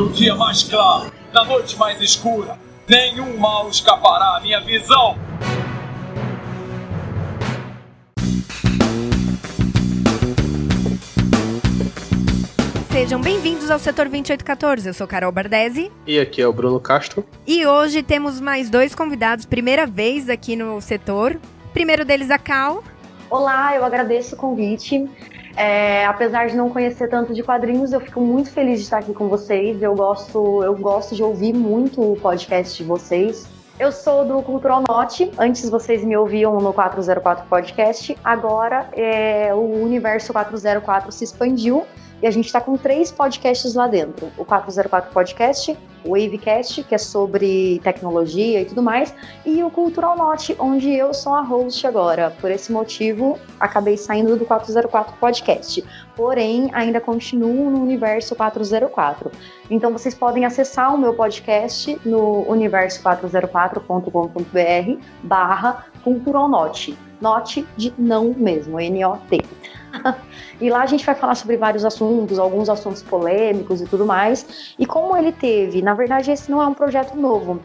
No dia mais claro, na noite mais escura, nenhum mal escapará à minha visão. Sejam bem-vindos ao Setor 2814. Eu sou Carol Bardesi. E aqui é o Bruno Castro. E hoje temos mais dois convidados, primeira vez aqui no setor. Primeiro deles, a Cal. Olá, eu agradeço o convite. É, apesar de não conhecer tanto de quadrinhos, eu fico muito feliz de estar aqui com vocês. Eu gosto, eu gosto de ouvir muito o podcast de vocês. Eu sou do Cultural Note. Antes vocês me ouviam no 404 Podcast. Agora é, o universo 404 se expandiu e a gente está com três podcasts lá dentro: o 404 Podcast, o Wavecast, que é sobre tecnologia e tudo mais, e o Cultural Note, onde eu sou a host agora. Por esse motivo, acabei saindo do 404 Podcast. Porém, ainda continuo no universo 404. Então, vocês podem acessar o meu podcast no universo404.com.br barra Cultural Note. Note de não mesmo, N-O-T. e lá a gente vai falar sobre vários assuntos, alguns assuntos polêmicos e tudo mais. E como ele teve, na verdade, esse não é um projeto novo.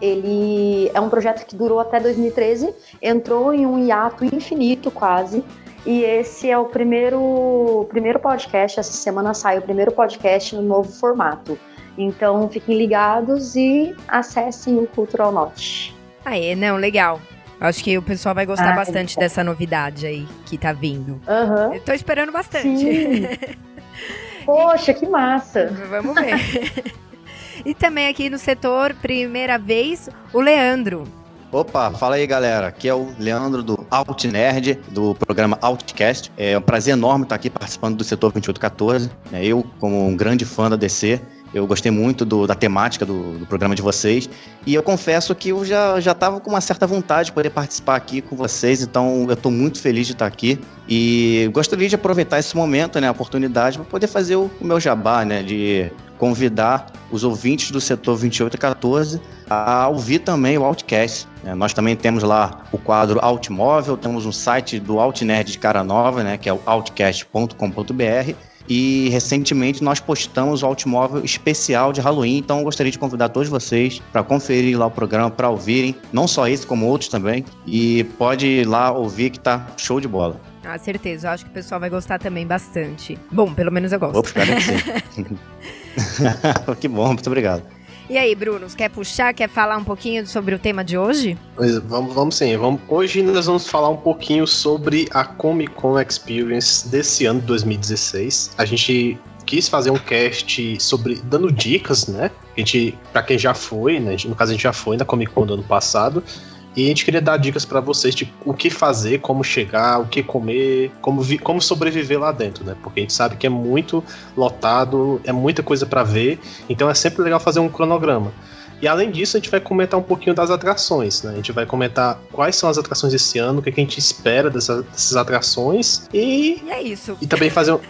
Ele é um projeto que durou até 2013, entrou em um hiato infinito quase. E esse é o primeiro, primeiro podcast, essa semana sai o primeiro podcast no novo formato. Então fiquem ligados e acessem o Cultural Note. Aê, não, legal. Acho que o pessoal vai gostar ah, bastante dessa novidade aí que tá vindo. Uhum. Eu tô esperando bastante. Poxa, que massa! Vamos ver. e também aqui no setor, primeira vez, o Leandro. Opa, fala aí galera, aqui é o Leandro do Alt Nerd, do programa Outcast. É um prazer enorme estar aqui participando do setor 2814. Né? Eu, como um grande fã da DC, eu gostei muito do, da temática do, do, programa de vocês. E eu confesso que eu já estava com uma certa vontade de poder participar aqui com vocês, então eu estou muito feliz de estar aqui. E gostaria de aproveitar esse momento, né, a oportunidade, para poder fazer o, o, meu jabá, né, de convidar os ouvintes do setor 2814 a ouvir também o Outcast. É, nós também temos lá o quadro Outmóvel, temos um site do Outnerd de Cara Nova, né, que é o outcast.com.br e recentemente nós postamos o automóvel especial de Halloween, então eu gostaria de convidar todos vocês para conferir lá o programa, para ouvirem, não só esse, como outros também. E pode ir lá ouvir que tá show de bola. Ah, certeza. Eu acho que o pessoal vai gostar também bastante. Bom, pelo menos eu gosto. Opa, espero que sim. que bom, muito obrigado. E aí, Bruno, quer puxar, quer falar um pouquinho sobre o tema de hoje? Vamos, vamos sim. Vamos, hoje nós vamos falar um pouquinho sobre a Comic Con Experience desse ano de 2016. A gente quis fazer um cast sobre dando dicas, né? A gente, para quem já foi, né? No caso a gente já foi na Comic Con do ano passado. E a gente queria dar dicas para vocês de o que fazer, como chegar, o que comer, como, como sobreviver lá dentro, né? Porque a gente sabe que é muito lotado, é muita coisa para ver, então é sempre legal fazer um cronograma. E além disso, a gente vai comentar um pouquinho das atrações, né? A gente vai comentar quais são as atrações desse ano, o que, é que a gente espera dessas, dessas atrações e. E é isso. E também fazer um.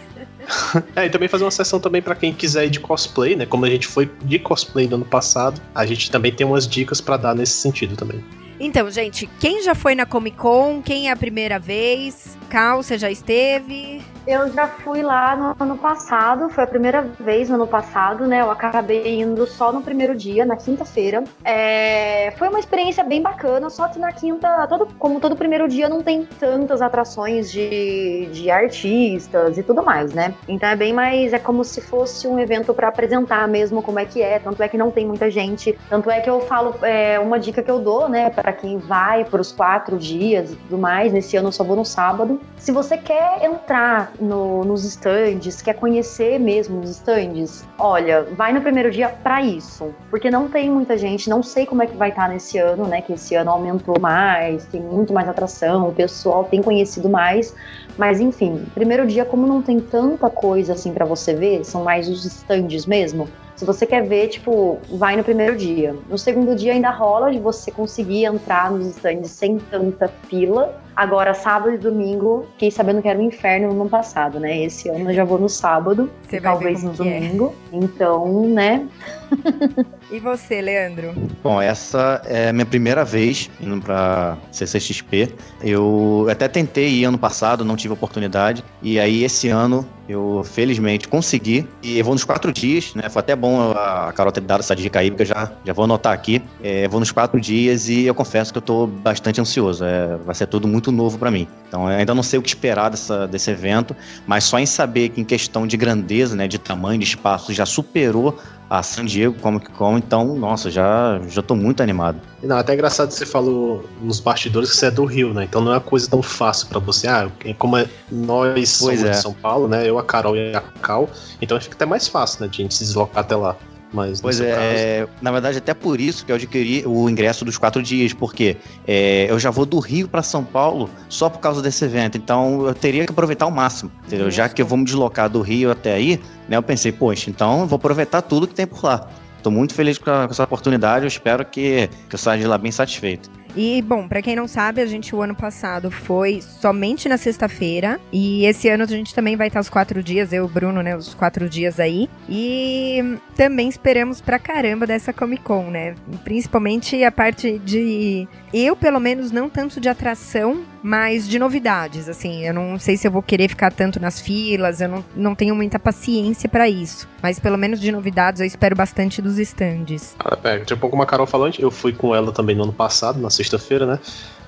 é, e também fazer uma sessão também para quem quiser ir de cosplay, né? Como a gente foi de cosplay no ano passado, a gente também tem umas dicas para dar nesse sentido também. Então, gente, quem já foi na Comic Con? Quem é a primeira vez? Cal, você já esteve? Eu já fui lá no ano passado, foi a primeira vez no ano passado, né? Eu acabei indo só no primeiro dia, na quinta-feira. É... Foi uma experiência bem bacana, só que na quinta, todo, como todo primeiro dia, não tem tantas atrações de, de artistas e tudo mais, né? Então é bem mais, é como se fosse um evento para apresentar mesmo como é que é. Tanto é que não tem muita gente. Tanto é que eu falo, é, uma dica que eu dou, né, para quem vai por os quatro dias e tudo mais. Nesse ano eu só vou no sábado. Se você quer entrar no, nos stands, quer conhecer mesmo os stands, olha, vai no primeiro dia para isso, porque não tem muita gente, não sei como é que vai estar tá nesse ano, né? Que esse ano aumentou mais, tem muito mais atração, o pessoal tem conhecido mais, mas enfim, primeiro dia, como não tem tanta coisa assim para você ver, são mais os stands mesmo. Se você quer ver, tipo, vai no primeiro dia. No segundo dia ainda rola de você conseguir entrar nos stands sem tanta fila. Agora, sábado e domingo, fiquei sabendo que era um inferno no ano passado, né? Esse ano eu já vou no sábado, talvez no é. domingo. É. Então, né? E você, Leandro? Bom, essa é a minha primeira vez indo pra CCXP. Eu até tentei ir ano passado, não tive oportunidade. E aí, esse ano, eu felizmente consegui. E eu vou nos quatro dias, né? Foi até bom a Carol ter dado essa dica aí, porque eu já, já vou anotar aqui. É, vou nos quatro dias e eu confesso que eu tô bastante ansioso. É, vai ser tudo muito novo para mim. Então, eu ainda não sei o que esperar dessa, desse evento, mas só em saber que em questão de grandeza, né, de tamanho, de espaço, já superou a San Diego Comic Con, então, nossa, já, já tô muito animado. Não, até é engraçado que você falou nos bastidores que você é do Rio, né? Então não é uma coisa tão fácil para você. Ah, como é, nós Pois somos é. de São Paulo, né? Eu, a Carol e a Cal, então fica até mais fácil, né? De a gente se deslocar até lá. Mas Pois é, caso- na verdade, até por isso que eu adquiri o ingresso dos quatro dias, porque é, eu já vou do Rio para São Paulo só por causa desse evento, então eu teria que aproveitar ao máximo, entendeu? Já que eu vou me deslocar do Rio até aí, né, eu pensei, poxa, então eu vou aproveitar tudo que tem por lá. Tô muito feliz com, a- com essa oportunidade, eu espero que, que eu saia de lá bem satisfeito. E, bom, pra quem não sabe, a gente o ano passado foi somente na sexta-feira. E esse ano a gente também vai estar os quatro dias, eu e o Bruno, né? Os quatro dias aí. E também esperamos pra caramba dessa Comic Con, né? Principalmente a parte de. Eu, pelo menos, não tanto de atração, mas de novidades. Assim, eu não sei se eu vou querer ficar tanto nas filas, eu não, não tenho muita paciência pra isso. Mas pelo menos de novidades eu espero bastante dos stands. Ah, É, tipo como a Carol falou, eu fui com ela também no ano passado, na sexta-feira, né?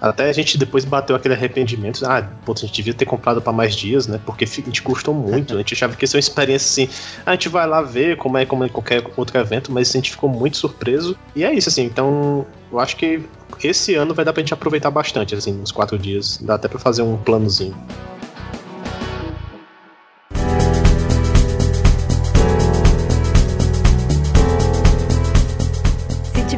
Até a gente depois bateu aquele arrependimento. Ah, pô, a gente devia ter comprado pra mais dias, né? Porque a gente custou muito. A gente achava que ia ser uma experiência assim. A gente vai lá ver como é como é qualquer outro evento, mas a gente ficou muito surpreso. E é isso, assim. Então, eu acho que esse ano vai dar pra gente aproveitar bastante, assim, nos quatro dias. Dá até pra fazer um planozinho.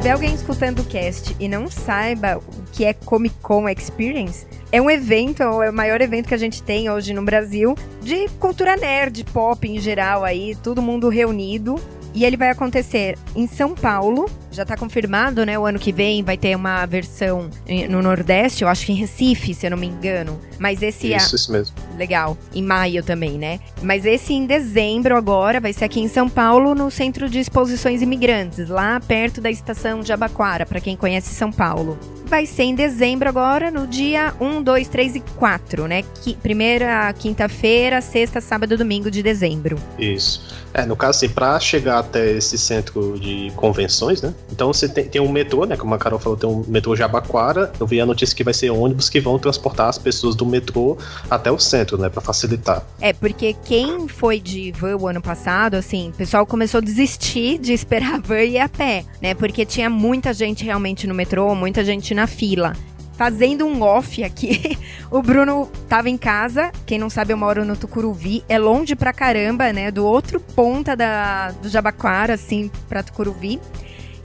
Tiver alguém escutando o cast e não saiba o que é Comic Con Experience, é um evento, é o maior evento que a gente tem hoje no Brasil de cultura nerd, pop em geral aí, todo mundo reunido. E ele vai acontecer em São Paulo. Já tá confirmado, né? O ano que vem vai ter uma versão no Nordeste, eu acho que em Recife, se eu não me engano. Mas esse é Isso, isso mesmo. legal. Em maio também, né? Mas esse em dezembro agora vai ser aqui em São Paulo, no Centro de Exposições Imigrantes, lá perto da estação de Abaquara, para quem conhece São Paulo. Vai ser em dezembro agora, no dia 1, 2, 3 e 4, né? Qui- primeira quinta-feira, sexta, sábado e domingo de dezembro. Isso. É, no caso, assim, pra chegar até esse centro de convenções, né? Então você tem, tem um metrô, né? Como a Carol falou, tem um metrô Jabaquara. Eu vi a notícia que vai ser ônibus que vão transportar as pessoas do metrô até o centro, né? Pra facilitar. É, porque quem foi de van o ano passado, assim, o pessoal começou a desistir de esperar a van e ir a pé, né? Porque tinha muita gente realmente no metrô, muita gente na fila. Fazendo um off aqui, o Bruno tava em casa, quem não sabe eu moro no Tucuruvi, é longe pra caramba, né? Do outro ponta da, do Jabaquara, assim, pra Tucuruvi.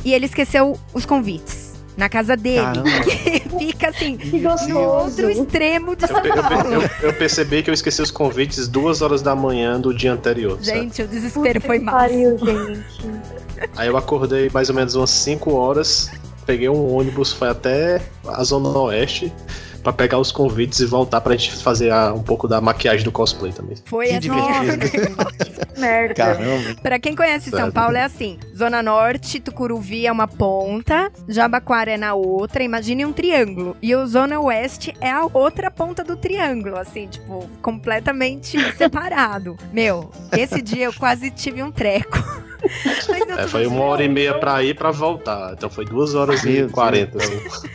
E ele esqueceu os convites na casa dele. Caramba. Fica assim, Que no outro extremo de São Eu, eu- Paulo. eu- eu percebi que eu esqueci os convites duas horas da manhã do dia anterior. Gente, o desespero foi que massa. pariu, gente. Aí eu acordei mais ou menos umas 5 horas, peguei um ônibus, foi até a Zona Oeste pra pegar os convites e voltar pra gente fazer a- um pouco da maquiagem do cosplay também. Foi Que divertido. Merda. Caramba. Pra quem conhece São. Paulo é assim: Zona Norte, Tucuruvi é uma ponta, Jabaquara é na outra. Imagine um triângulo. E o Zona Oeste é a outra ponta do triângulo, assim, tipo, completamente separado. Meu, esse dia eu quase tive um treco. É, foi uma hora e meia pra ir e pra voltar. Então foi duas horas e quarenta. Assim.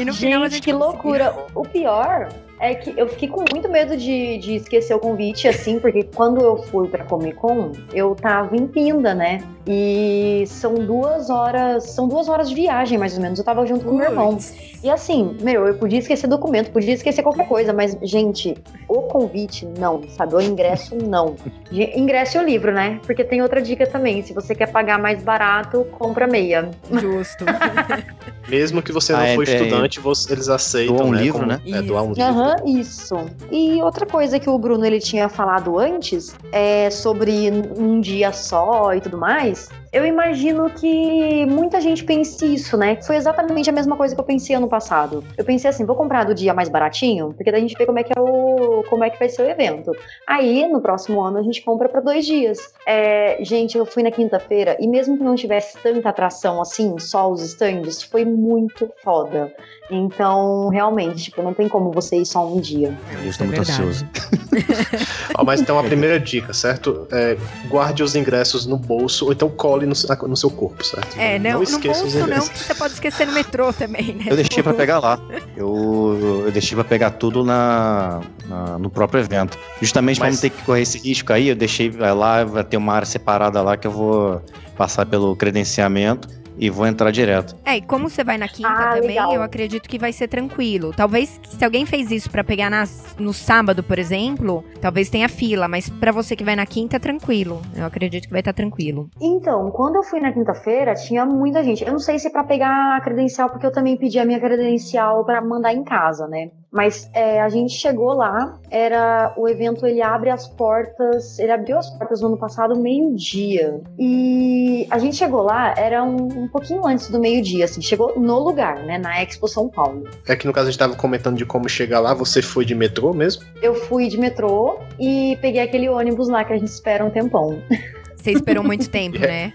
E no final a Gente, gente que conseguiu. loucura. O pior é que eu fiquei com muito medo de, de esquecer o convite, assim, porque quando eu fui pra Comic Con, eu tava em Pinda, né? E são duas horas. São duas horas de viagem, mais ou menos. Eu tava junto com o meu irmão. E assim, meu, eu podia esquecer documento, podia esquecer qualquer coisa, mas, gente, o convite, não, sabe? O ingresso, não. Ingresso e o livro, né? Porque tem outra dica também. Se você quer pagar mais barato, compra meia. Justo. Mesmo que você não Ah, é, for é. estudante, você- eles aceitam. Doar um né, livro, como- né? É, doar um livro. Isso. E outra coisa que o Bruno ele tinha falado antes é sobre um dia só e tudo mais. Eu imagino que muita gente pense isso, né? Foi exatamente a mesma coisa que eu pensei ano passado. Eu pensei assim, vou comprar do dia mais baratinho, porque daí a gente vê como é que é o, como é que vai ser o evento. Aí, no próximo ano, a gente compra para dois dias. É, gente, eu fui na quinta-feira e mesmo que não tivesse tanta atração assim, só os stands, foi muito foda. Então, realmente, tipo, não tem como você ir só um dia. Eu estou é muito verdade. ansioso. mas então a primeira dica, certo? É, guarde os ingressos no bolso ou então cole no, no seu corpo, certo? É, não, não esqueça no bolso não, porque você pode esquecer no metrô também, né? Eu deixei pra pegar lá. Eu, eu deixei pra pegar tudo na, na no próprio evento. Justamente mas... pra não ter que correr esse risco aí, eu deixei lá, vai ter uma área separada lá que eu vou passar pelo credenciamento e vou entrar direto. É, e como você vai na quinta ah, também, legal. eu acredito que vai ser tranquilo. Talvez se alguém fez isso para pegar nas, no sábado, por exemplo, talvez tenha fila, mas para você que vai na quinta, é tranquilo. Eu acredito que vai estar tá tranquilo. Então, quando eu fui na quinta-feira, tinha muita gente. Eu não sei se é para pegar a credencial, porque eu também pedi a minha credencial para mandar em casa, né? Mas é, a gente chegou lá, era o evento ele abre as portas, ele abriu as portas no ano passado meio-dia. E a gente chegou lá, era um, um pouquinho antes do meio-dia, assim, chegou no lugar, né, na Expo São Paulo. É que no caso a gente tava comentando de como chegar lá, você foi de metrô mesmo? Eu fui de metrô e peguei aquele ônibus lá que a gente espera um tempão. Você esperou muito tempo, né?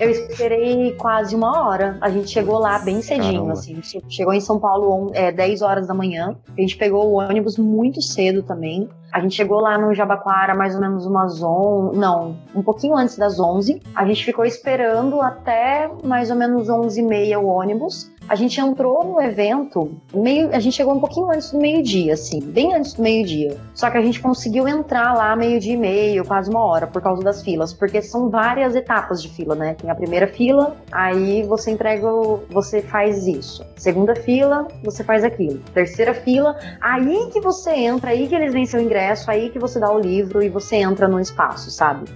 Eu esperei quase uma hora. A gente chegou lá bem cedinho, Caramba. assim. Chegou em São Paulo é, 10 horas da manhã. A gente pegou o ônibus muito cedo também. A gente chegou lá no Jabaquara mais ou menos umas 11, não, um pouquinho antes das 11. A gente ficou esperando até mais ou menos 11 e meia o ônibus. A gente entrou no evento, meio, a gente chegou um pouquinho antes do meio-dia, assim, bem antes do meio-dia. Só que a gente conseguiu entrar lá meio-dia e meio, quase uma hora, por causa das filas, porque são várias etapas de fila, né? Tem a primeira fila, aí você entrega, você faz isso. Segunda fila, você faz aquilo. Terceira fila, aí que você entra, aí que eles veem seu ingresso, aí que você dá o livro e você entra no espaço, sabe?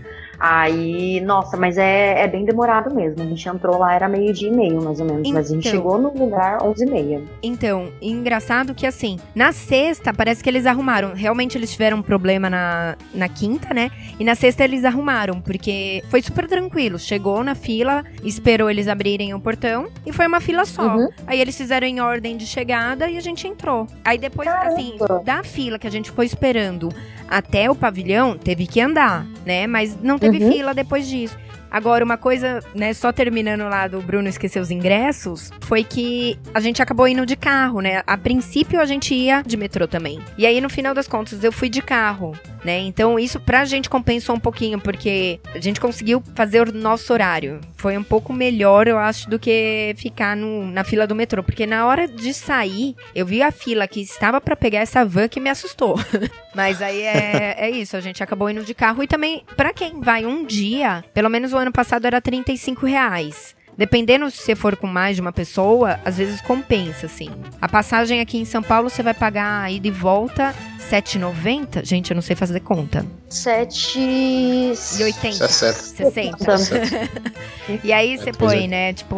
Aí, nossa, mas é, é bem demorado mesmo. A gente entrou lá, era meio-dia e meio, mais ou menos. Então, mas a gente então. chegou no lugar 11 e meia. Então, engraçado que assim, na sexta parece que eles arrumaram. Realmente eles tiveram um problema na, na quinta, né? E na sexta eles arrumaram, porque foi super tranquilo. Chegou na fila, esperou eles abrirem o portão e foi uma fila só. Uhum. Aí eles fizeram em ordem de chegada e a gente entrou. Aí depois, Caramba. assim, da fila que a gente foi esperando até o pavilhão, teve que andar, né? Mas não teve uhum. fila depois disso. Agora, uma coisa, né, só terminando lá do Bruno esquecer os ingressos, foi que a gente acabou indo de carro, né? A princípio a gente ia de metrô também. E aí, no final das contas, eu fui de carro né? Então isso pra gente compensou um pouquinho, porque a gente conseguiu fazer o nosso horário. Foi um pouco melhor, eu acho, do que ficar no, na fila do metrô, porque na hora de sair, eu vi a fila que estava para pegar essa van que me assustou. Mas aí é, é isso, a gente acabou indo de carro e também, para quem vai um dia, pelo menos o ano passado era 35 reais. Dependendo se você for com mais de uma pessoa, às vezes compensa, assim. A passagem aqui em São Paulo você vai pagar ida e volta 7,90. Gente, eu não sei fazer conta. 7,80. 60. 60. e aí você põe, né, tipo,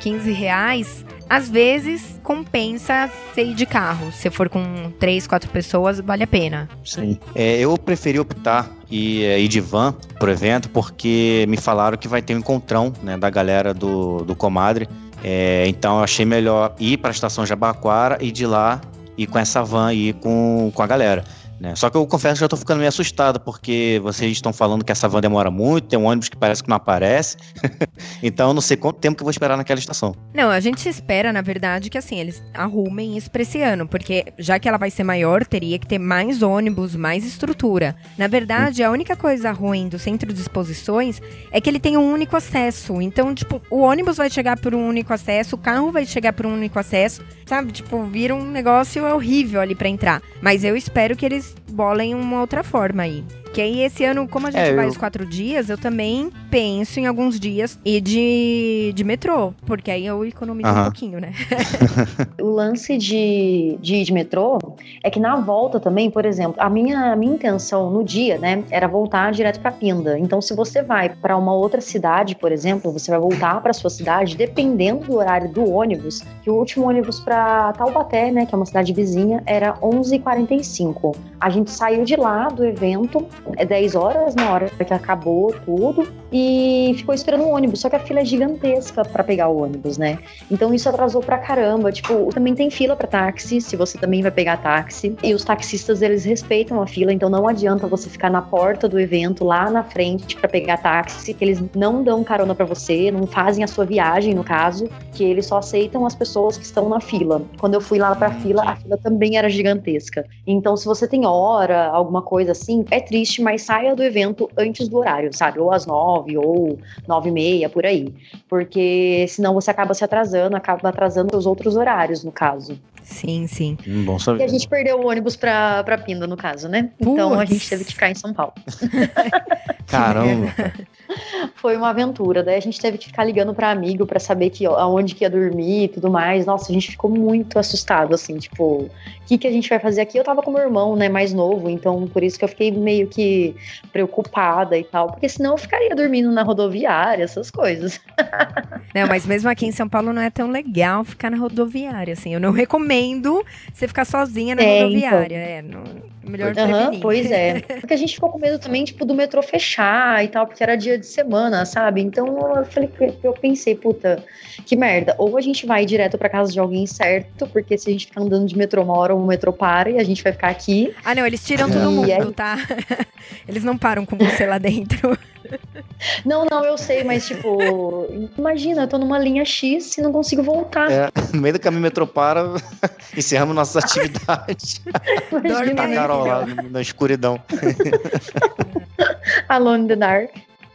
15 reais. Às vezes compensa você ir de carro. Se for com três, quatro pessoas, vale a pena. Sim. É, eu preferi optar e é, ir de van pro evento porque me falaram que vai ter um encontrão né, da galera do, do Comadre. É, então eu achei melhor ir para a estação Jabaquara e de lá ir com essa van e ir com, com a galera. Né? Só que eu confesso que já tô ficando meio assustado, porque vocês estão falando que essa van demora muito, tem um ônibus que parece que não aparece. então eu não sei quanto tempo que eu vou esperar naquela estação. Não, a gente espera, na verdade, que assim, eles arrumem isso pra esse ano, porque já que ela vai ser maior, teria que ter mais ônibus, mais estrutura. Na verdade, hum. a única coisa ruim do centro de exposições é que ele tem um único acesso. Então, tipo, o ônibus vai chegar por um único acesso, o carro vai chegar por um único acesso, sabe? Tipo, vira um negócio horrível ali para entrar. Mas eu espero que eles bolem uma outra forma aí. Que aí esse ano, como a gente é, vai eu... os quatro dias, eu também penso em alguns dias ir de, de metrô. Porque aí eu economizo um pouquinho, né? o lance de, de ir de metrô é que na volta também, por exemplo, a minha, a minha intenção no dia, né, era voltar direto para Pinda. Então, se você vai para uma outra cidade, por exemplo, você vai voltar para sua cidade, dependendo do horário do ônibus, que o último ônibus para Taubaté, né, que é uma cidade vizinha, era 11h45. A gente saiu de lá do evento, 10 horas na hora que acabou tudo, e ficou esperando o ônibus. Só que a fila é gigantesca para pegar o ônibus, né? Então isso atrasou pra caramba. Tipo, também tem fila para táxi, se você também vai pegar táxi. E os taxistas, eles respeitam a fila, então não adianta você ficar na porta do evento, lá na frente, para pegar táxi, que eles não dão carona para você, não fazem a sua viagem, no caso, que eles só aceitam as pessoas que estão na fila. Quando eu fui lá pra fila, a fila também era gigantesca. Então, se você tem hora, alguma coisa assim, é triste, mas saia do evento antes do horário, sabe? Ou às nove, ou nove e meia, por aí. Porque senão você acaba se atrasando, acaba atrasando os outros horários, no caso. Sim, sim. Hum, bom saber. E a gente perdeu o ônibus pra, pra Pinda, no caso, né? Então a gente teve que ficar em São Paulo. Caramba. Foi uma aventura. Daí a gente teve que ficar ligando pra amigo pra saber que, aonde que ia dormir e tudo mais. Nossa, a gente ficou muito assustado, assim, tipo, o que, que a gente vai fazer aqui? Eu tava com meu irmão, né, mais novo, então por isso que eu fiquei meio que preocupada e tal. Porque senão eu ficaria dormindo na rodoviária, essas coisas. Não, mas mesmo aqui em São Paulo não é tão legal ficar na rodoviária, assim. Eu não recomendo você ficar sozinha na É, rodoviária. É, não, melhor prevenir. pois é. Porque a gente ficou com medo também, tipo, do metrô fechar e tal, porque era dia de semana, sabe? Então eu falei, eu pensei, puta, que merda. Ou a gente vai direto pra casa de alguém certo, porque se a gente ficar andando de metrô uma hora, o metrô para e a gente vai ficar aqui. Ah, não, eles tiram todo E mundo, aí- tá? Eles não param com você lá dentro. Não, não, eu sei, mas tipo, imagina, eu tô numa linha X e não consigo voltar. É, no meio do caminho metrô para, encerramos nossas atividades. Dorme Tá Carol lá na escuridão. Alone in the Dark.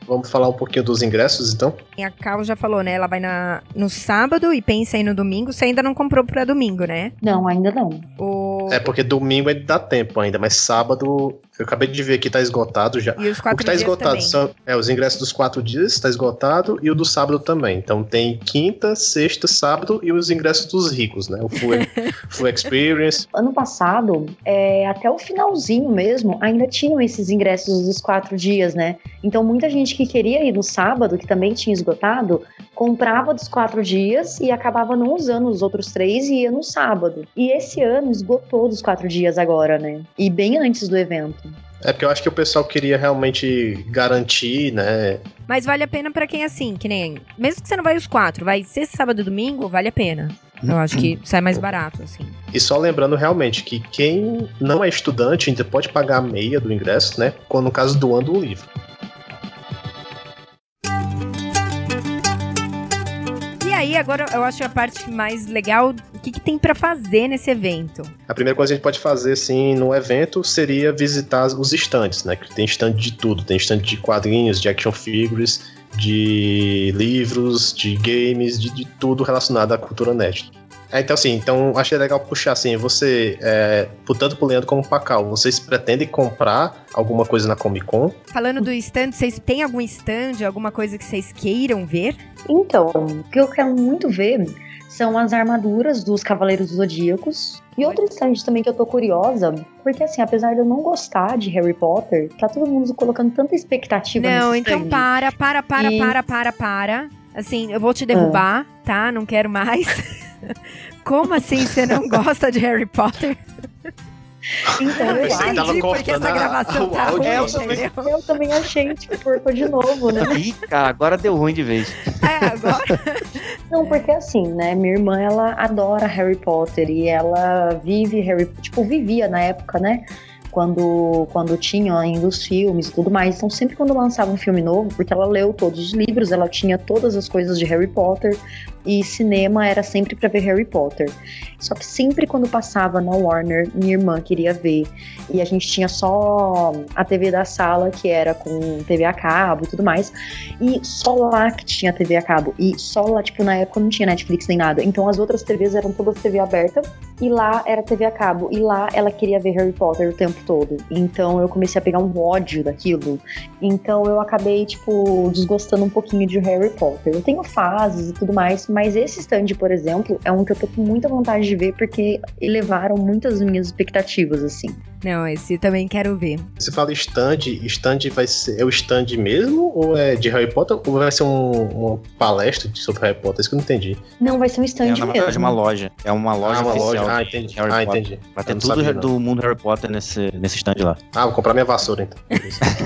Vamos falar um pouquinho dos ingressos, então? A Cal já falou, né? Ela vai na, no sábado e pensa em no domingo. Você ainda não comprou pra domingo, né? Não, ainda não. O... É, porque domingo ainda dá tempo ainda, mas sábado, eu acabei de ver aqui, tá esgotado já. E os O quatro que tá dias esgotado também. são é, os ingressos dos quatro dias, está esgotado, e o do sábado também. Então tem quinta, sexta, sábado e os ingressos dos ricos, né? O Full, full Experience. Ano passado, é, até o finalzinho mesmo, ainda tinham esses ingressos dos quatro dias, né? Então muita gente que queria ir no sábado, que também tinha esgotado, comprava dos quatro dias e acabava não usando os outros três e ia no sábado. E esse ano esgotou dos quatro dias agora, né? E bem antes do evento. É porque eu acho que o pessoal queria realmente garantir, né? Mas vale a pena pra quem é assim, que nem. Mesmo que você não vai os quatro, vai sexta, sábado e domingo, vale a pena. Eu acho que sai mais barato, assim. E só lembrando realmente que quem não é estudante ainda pode pagar a meia do ingresso, né? Quando no caso doando o livro. Aí, agora eu acho a parte mais legal. O que, que tem pra fazer nesse evento? A primeira coisa que a gente pode fazer, assim, no evento seria visitar os estandes, né? Que tem estande de tudo. Tem estande de quadrinhos, de action figures, de livros, de games, de, de tudo relacionado à cultura nerd. É, então, assim, então achei legal puxar, assim, você, é, por tanto pro Leandro como pra Cal, vocês pretendem comprar alguma coisa na Comic Con? Falando do stand, vocês têm algum stand, alguma coisa que vocês queiram ver? Então, o que eu quero muito ver são as armaduras dos Cavaleiros Zodíacos. E outro stand também que eu tô curiosa, porque assim, apesar de eu não gostar de Harry Potter, tá todo mundo colocando tanta expectativa Não, nesse então stand. para, para, para, E- para, para, para. Assim, eu vou te derrubar, tá? Não quero mais. Como assim você não gosta de Harry Potter? Então, eu tava Entendi porque essa gravação o tá ruim, nossa, entendeu? Eu também achei, tipo, cortou de novo, né? Ih, cara, agora deu ruim de vez. É, agora. Não, porque assim, né? Minha irmã, ela adora Harry Potter e ela vive Harry Tipo, vivia na época, né? Quando, quando tinha ainda os filmes e tudo mais. Então, sempre quando lançava um filme novo, porque ela leu todos os livros, ela tinha todas as coisas de Harry Potter e cinema era sempre pra ver Harry Potter. Só que sempre quando passava na Warner, minha irmã queria ver. E a gente tinha só a TV da sala, que era com TV a cabo e tudo mais. E só lá que tinha TV a cabo. E só lá, tipo, na época não tinha Netflix nem nada. Então as outras TVs eram todas TV aberta. E lá era TV a cabo. E lá ela queria ver Harry Potter o tempo todo. Então eu comecei a pegar um ódio daquilo. Então eu acabei, tipo, desgostando um pouquinho de Harry Potter. Eu tenho fases e tudo mais, mas esse stand, por exemplo, é um que eu tô com muita vontade de ver porque elevaram muitas minhas expectativas, assim. Não, esse também quero ver. Você fala stand, stand vai ser. É o stand mesmo? Ou é de Harry Potter? Ou vai ser um, uma palestra sobre Harry Potter? Isso que eu não entendi. Não, vai ser um stand É, na verdade, mesmo. uma loja. É uma loja ah, uma oficial loja. Ah, entendi. Harry Ah, Potter. entendi. Vai ter tudo sabia, não. do mundo Harry Potter nesse, nesse stand lá. Ah, vou comprar minha vassoura então.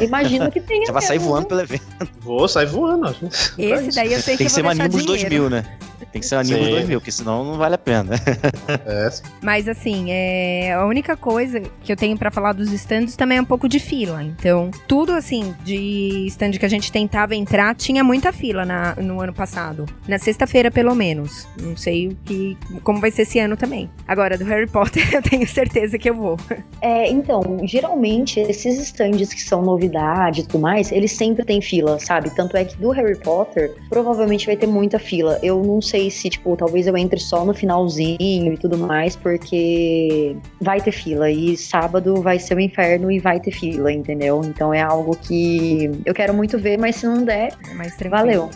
Imagino que tenha. Você vai sair voando né? pelo evento. Vou sair voando. acho. Esse daí eu sei Tem que que ser dinheiro. 2000, né? Tem que ser Sim. 2000, porque senão não vale a pena. É, Mas assim, é... a única coisa que eu tenho pra falar dos stands também é um pouco de fila. Então, tudo assim, de stand que a gente tentava entrar, tinha muita fila na- no ano passado. Na sexta-feira, pelo menos. Não sei o que, como vai ser esse ano também. Agora, do Harry Potter, eu tenho certeza que eu vou. É, então, geralmente esses stands que são novidade e tudo mais, eles sempre têm fila, sabe? Tanto é que do Harry Potter, provavelmente vai ter muita fila. Eu não sei se, tipo, talvez eu entre só no finalzinho e tudo mais, porque vai ter fila. E sábado vai ser o inferno e vai ter fila, entendeu? Então é algo que eu quero muito ver, mas se não der, É valeu.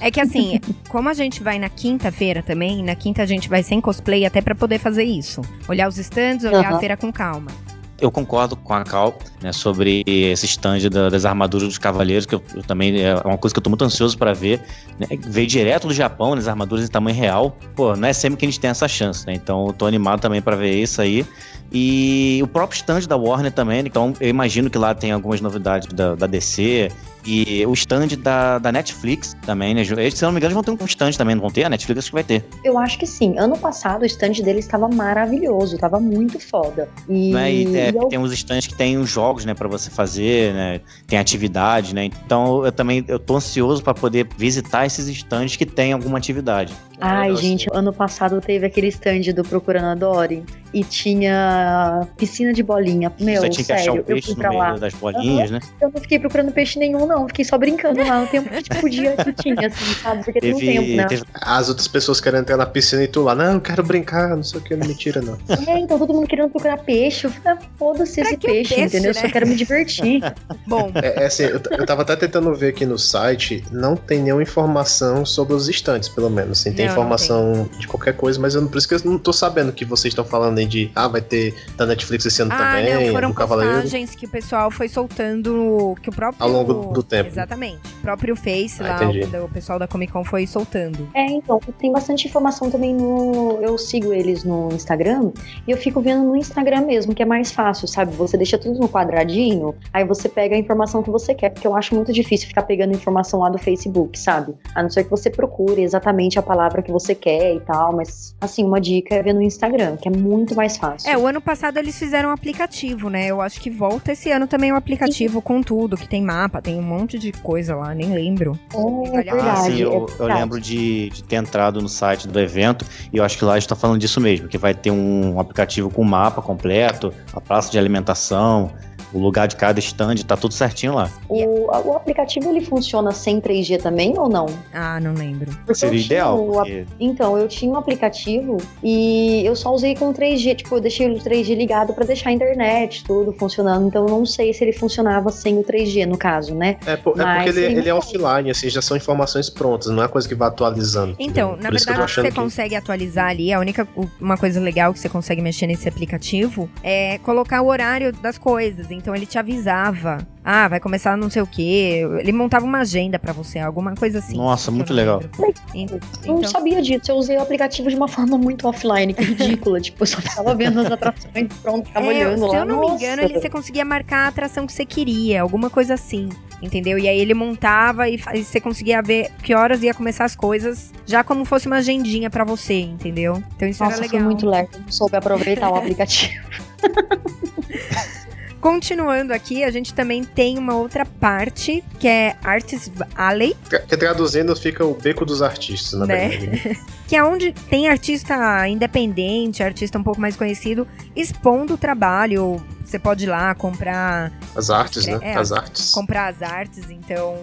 É que assim, como a gente vai na quinta-feira também, na quinta a gente vai sem cosplay até pra poder fazer isso. Olhar os stands, olhar a Aham. feira com calma. Eu concordo com a Cal né, sobre esse stand da- das armaduras dos cavaleiros, que eu, eu também é uma coisa que eu tô muito ansioso para ver. né? Direto do Japão, né, as armaduras em tamanho real. Pô, não é sempre que a gente tem essa chance, né? Então eu tô animado também para ver isso aí. E o próprio stand da Warner também, né? então eu imagino que lá tem algumas novidades da, da DC. E o stand da, da Netflix também, né? Eles, Se não me engano, eles vão ter um stand também, não vão ter? A Netflix acho que vai ter. Eu acho que sim. Ano passado o stand dele estava maravilhoso, estava muito foda. E, né? E, é, e eu tem uns stands que tem os jogos, né, para você fazer, né? Tem atividade, né? Então eu também eu tô ansioso para poder visitar esses stands que tem alguma atividade. Ai, gente, ano passado teve aquele stand do Procurando a Dory e tinha piscina de bolinha. Meu, você tinha que achar sério, o eu peixe fui no pra meio lá. das bolinhas, né? Eu não fiquei procurando peixe nenhum, não. Fiquei só brincando lá no tempo que tipo, podia que tinha, assim, sabe? Porque tem um Teve, tempo, né? teve- As outras pessoas querem entrar na piscina e tu lá, não, eu quero brincar, não sei o que, não me tira, não. É, então todo mundo querendo procurar peixe. Eu falei, ah, foda-se esse peixe, peixe, entendeu? Eu né? só quero me divertir. Bom, É, é assim, eu, eu tava até tentando ver aqui no site, não tem nenhuma informação sobre os estantes, pelo menos. Assim, tem Não, não informação de qualquer coisa, mas eu não, por isso que eu não tô sabendo que vocês estão falando aí de, ah, vai ter da Netflix esse ano ah, também, não, foram do Cavaleiro. postagens que o pessoal foi soltando, que o próprio... Ao longo do tempo. Exatamente. O próprio Face Ah, lá, o, o pessoal da Comic Con foi soltando. É, então, tem bastante informação também no. Eu sigo eles no Instagram e eu fico vendo no Instagram mesmo, que é mais fácil, sabe? Você deixa tudo no quadradinho, aí você pega a informação que você quer, porque eu acho muito difícil ficar pegando informação lá do Facebook, sabe? A não ser que você procure exatamente a palavra que você quer e tal, mas assim, uma dica é ver no Instagram, que é muito mais fácil. É, o ano passado eles fizeram um aplicativo, né? Eu acho que volta esse ano também o aplicativo com tudo, que tem mapa, tem um monte de coisa lá, nem lembro. É, a pena. Ah, verdade. sim, eu, é eu verdade. lembro de, de ter entrado no site do evento e eu acho que lá está falando disso mesmo, que vai ter um aplicativo com mapa completo, a praça de alimentação, o lugar de cada stand, tá tudo certinho lá. O, o aplicativo ele funciona sem 3G também ou não? Ah, não lembro. Porque Seria ideal, o porque Então, eu tinha um aplicativo e eu só usei com 3G, tipo, eu deixei o 3G ligado pra deixar a internet, tudo funcionando. Então, eu não sei se ele funcionava sem o 3G, no caso, né? É, po- é Mas porque ele, ele é offline, assim, já são informações prontas, não é coisa que vai atualizando. Então, entendeu? na Por verdade, você que- consegue atualizar ali. A única uma coisa legal que você consegue mexer nesse aplicativo é colocar o horário das coisas. Então ele te avisava. Ah, vai começar não sei o quê. Ele montava uma agenda pra você, alguma coisa assim. Nossa, muito legal. lembro. En- Eu não Então, sabia disso, eu usei o aplicativo de uma forma muito offline, que ridícula. tipo, eu só ficava vendo as atrações, pronto, ficava é, olhando se lá. eu não me Nossa. engano, ele, você conseguia marcar a atração que você queria, alguma coisa assim. Entendeu? E aí ele montava e, e você conseguia ver que horas ia começar as coisas, já como fosse uma agendinha pra você, entendeu? Então isso Nossa, era foi legal. muito legal. Soube aproveitar o aplicativo. Continuando aqui, a gente também tem uma outra parte, que é Artist Alley, Que traduzindo fica o beco dos artistas, na Né? verdade. que é onde tem artista independente, artista um pouco mais conhecido, expondo o trabalho. Você pode ir lá comprar, As artes, né? É, As artes. comprar as artes, então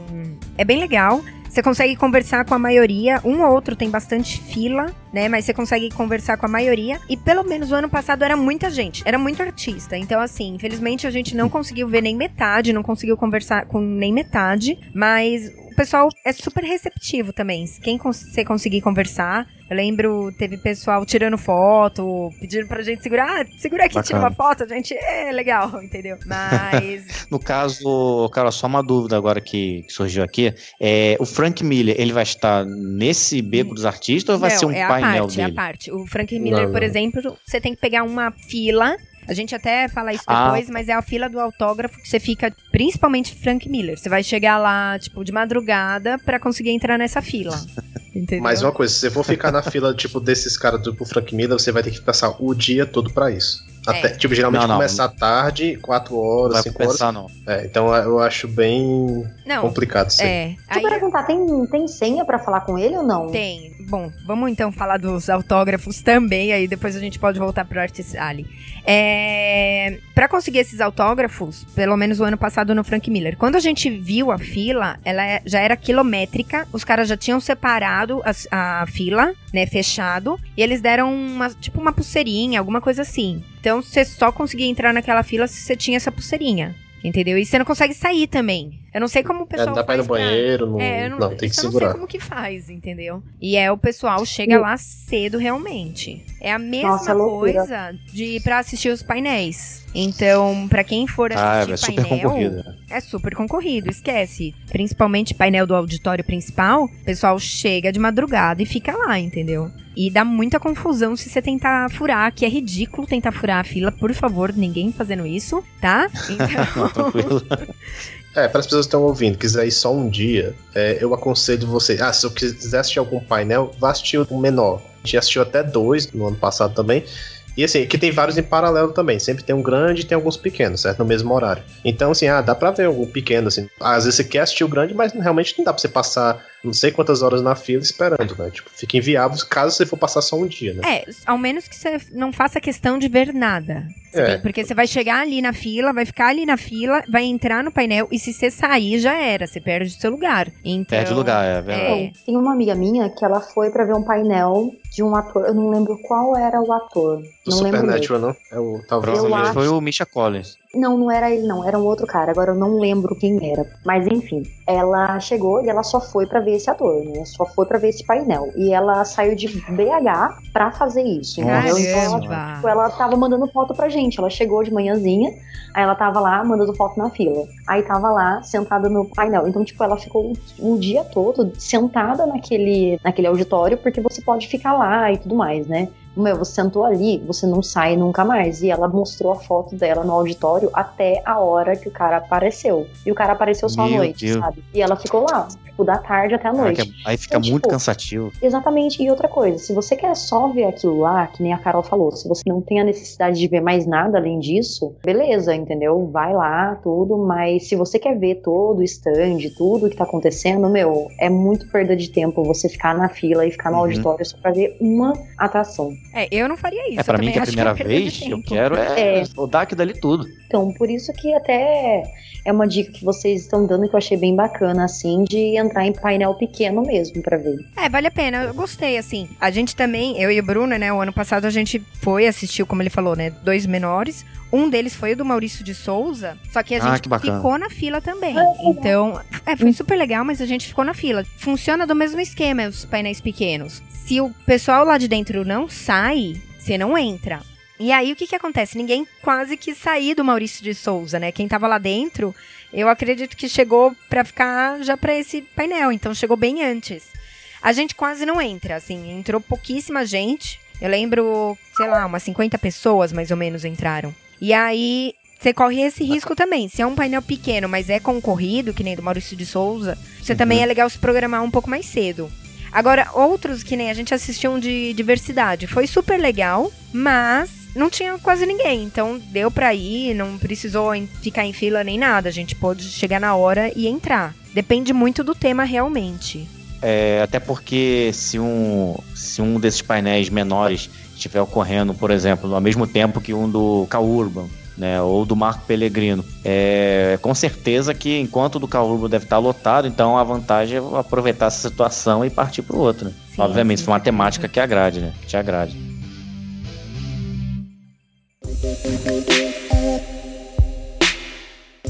é bem legal. Você consegue conversar com a maioria, um ou outro tem bastante fila, né? Mas você consegue conversar com a maioria. E pelo menos o ano passado era muita gente, era muito artista. Então, assim, infelizmente a gente não conseguiu ver nem metade, não conseguiu conversar com nem metade. Mas o pessoal é super receptivo também. Quem você conseguir conversar. Eu lembro, teve pessoal tirando foto, pedindo pra gente segurar. Ah, segura aqui, tira uma foto. A gente, é legal, entendeu? Mas. no caso, cara, só uma dúvida agora que, que, surgiu aqui. É, o Frank Miller, ele vai estar nesse beco dos artistas ou vai não, ser um é painel parte, dele? É a parte. O Frank Miller, não, por exemplo, você tem que pegar uma fila a gente até fala isso ah. depois, ah. mas é a fila do autógrafo que você fica, principalmente Frank Miller. Você vai chegar lá, tipo, de madrugada para conseguir entrar nessa fila. Entendeu? Mas uma coisa, se você for ficar na fila, tipo, desses caras do Frank Miller, você vai ter que passar o dia todo para isso. Até, é. Tipo, geralmente não, não. começa à tarde, 4 horas, 5 horas. Não. É, então eu acho bem não, complicado isso é. Deixa eu perguntar, tem, tem senha para falar com ele ou não? Tem. Bom, vamos então falar dos autógrafos também, aí depois a gente pode voltar pro Artist Alley. É, para conseguir esses autógrafos, pelo menos o ano passado no Frank Miller, quando a gente viu a fila, ela é, já era quilométrica, os caras já tinham separado a, a fila, né, fechado, e eles deram uma, tipo uma pulseirinha, alguma coisa assim. Então você só conseguia entrar naquela fila se você tinha essa pulseirinha. Entendeu? E você não consegue sair também. Eu não sei como o pessoal. É, não dá pra ir no banheiro, não, é, não, não, tem que segurar. Eu não sei como que faz, entendeu? E é o pessoal chega lá cedo realmente. É a mesma Nossa, coisa de para assistir os painéis. Então, para quem for ah, assistir ah, é painel, super concorrido. é super concorrido, esquece. Principalmente painel do auditório principal, o pessoal chega de madrugada e fica lá, entendeu? E dá muita confusão se você tentar furar, que é ridículo tentar furar a fila, por favor, ninguém fazendo isso, tá? Então. É, para as pessoas que estão ouvindo, quiser ir só um dia, é, eu aconselho você. Ah, se eu quiser assistir algum painel, vá assistir o menor. A gente assistiu até dois no ano passado também. E assim, aqui tem vários em paralelo também. Sempre tem um grande e tem alguns pequenos, certo? No mesmo horário. Então, assim, ah, dá pra ver algum pequeno, assim. Às vezes você quer assistir o grande, mas realmente não dá pra você passar não sei quantas horas na fila esperando, né? Tipo, fica inviável caso você for passar só um dia, né? É, ao menos que você não faça questão de ver nada. É. Porque você vai chegar ali na fila, vai ficar ali na fila, vai entrar no painel e se você sair, já era. Você perde o seu lugar. Então, perde o lugar, é verdade. É. Tem uma amiga minha que ela foi para ver um painel de um ator. Eu não lembro qual era o ator. Do não Supernatural, não? É o, talvez. Provavelmente foi o Misha Collins. Não, não era ele, não. Era um outro cara. Agora eu não lembro quem era. Mas enfim, ela chegou e ela só foi para ver esse ator, né? Só foi para ver esse painel. E ela saiu de BH para fazer isso. Entendeu? Então ela, tipo, ela tava mandando foto pra gente. Ela chegou de manhãzinha, aí ela tava lá mandando foto na fila. Aí tava lá sentada no painel. Então, tipo, ela ficou o dia todo sentada naquele, naquele auditório, porque você pode ficar lá e tudo mais, né? Meu, você sentou ali, você não sai nunca mais. E ela mostrou a foto dela no auditório até a hora que o cara apareceu. E o cara apareceu só Meu à noite, Deus. sabe? E ela ficou lá, tipo, da tarde até a noite. aí fica então, muito tipo, cansativo. Exatamente. E outra coisa, se você quer só ver aquilo lá, que nem a Carol falou, se você não tem a necessidade de ver mais nada além disso, beleza, entendeu? Vai lá, tudo, mas se você quer ver todo o stand, tudo que tá acontecendo, meu, é muito perda de tempo você ficar na fila e ficar no uhum. auditório só pra ver uma atração. É, eu não faria isso. É, pra mim que é a primeira que vez, eu quero é, é rodar aqui dali tudo. Então, por isso que até é uma dica que vocês estão dando que eu achei bem bacana, assim, de entrar em painel pequeno mesmo para ver. É, vale a pena. Eu gostei, assim. A gente também, eu e o Bruno, né, o ano passado a gente foi, assistiu, como ele falou, né, dois menores. Um deles foi o do Maurício de Souza, só que a ah, gente que ficou na fila também. Então, é, foi super legal, mas a gente ficou na fila. Funciona do mesmo esquema, os painéis pequenos. Se o pessoal lá de dentro não sai, você não entra. E aí o que que acontece? Ninguém quase que sair do Maurício de Souza, né? Quem tava lá dentro, eu acredito que chegou para ficar já para esse painel, então chegou bem antes. A gente quase não entra, assim, entrou pouquíssima gente. Eu lembro, sei lá, umas 50 pessoas mais ou menos entraram. E aí você corre esse risco também. Se é um painel pequeno, mas é concorrido, que nem do Maurício de Souza, você uhum. também é legal se programar um pouco mais cedo. Agora, outros que nem a gente assistiu um de diversidade. Foi super legal, mas não tinha quase ninguém. Então deu pra ir, não precisou ficar em fila nem nada. A gente pôde chegar na hora e entrar. Depende muito do tema realmente. É, até porque se um, se um desses painéis menores estiver ocorrendo, por exemplo, ao mesmo tempo que um do Caurban, né, ou do Marco Pellegrino, é, com certeza que enquanto o do Caurban deve estar lotado, então a vantagem é aproveitar essa situação e partir para o outro. Né? Sim, Obviamente, sim, se for uma temática que agrade, né? Te agrade.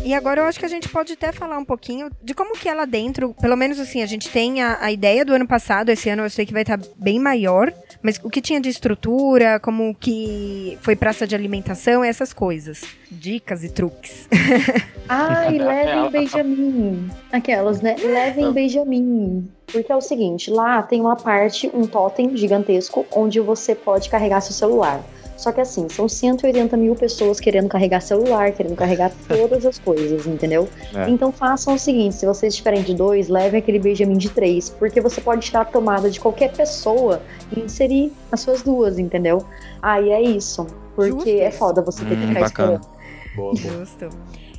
E agora eu acho que a gente pode até falar um pouquinho de como que é lá dentro, pelo menos assim, a gente tem a, a ideia do ano passado, esse ano eu sei que vai estar bem maior, mas o que tinha de estrutura, como que foi praça de alimentação, essas coisas. Dicas e truques. Ai, levem Benjamin. Aquelas, né? Levem Benjamin. Porque é o seguinte, lá tem uma parte, um totem gigantesco, onde você pode carregar seu celular. Só que assim, são 180 mil pessoas querendo carregar celular, querendo carregar todas as coisas, entendeu? É. Então façam o seguinte: se vocês estiverem de dois, levem aquele Benjamin de três, porque você pode tirar a tomada de qualquer pessoa e inserir as suas duas, entendeu? Aí é isso. Porque Justo. é foda você ter que hum, ficar bacana. esperando. Boa, boa. Justo.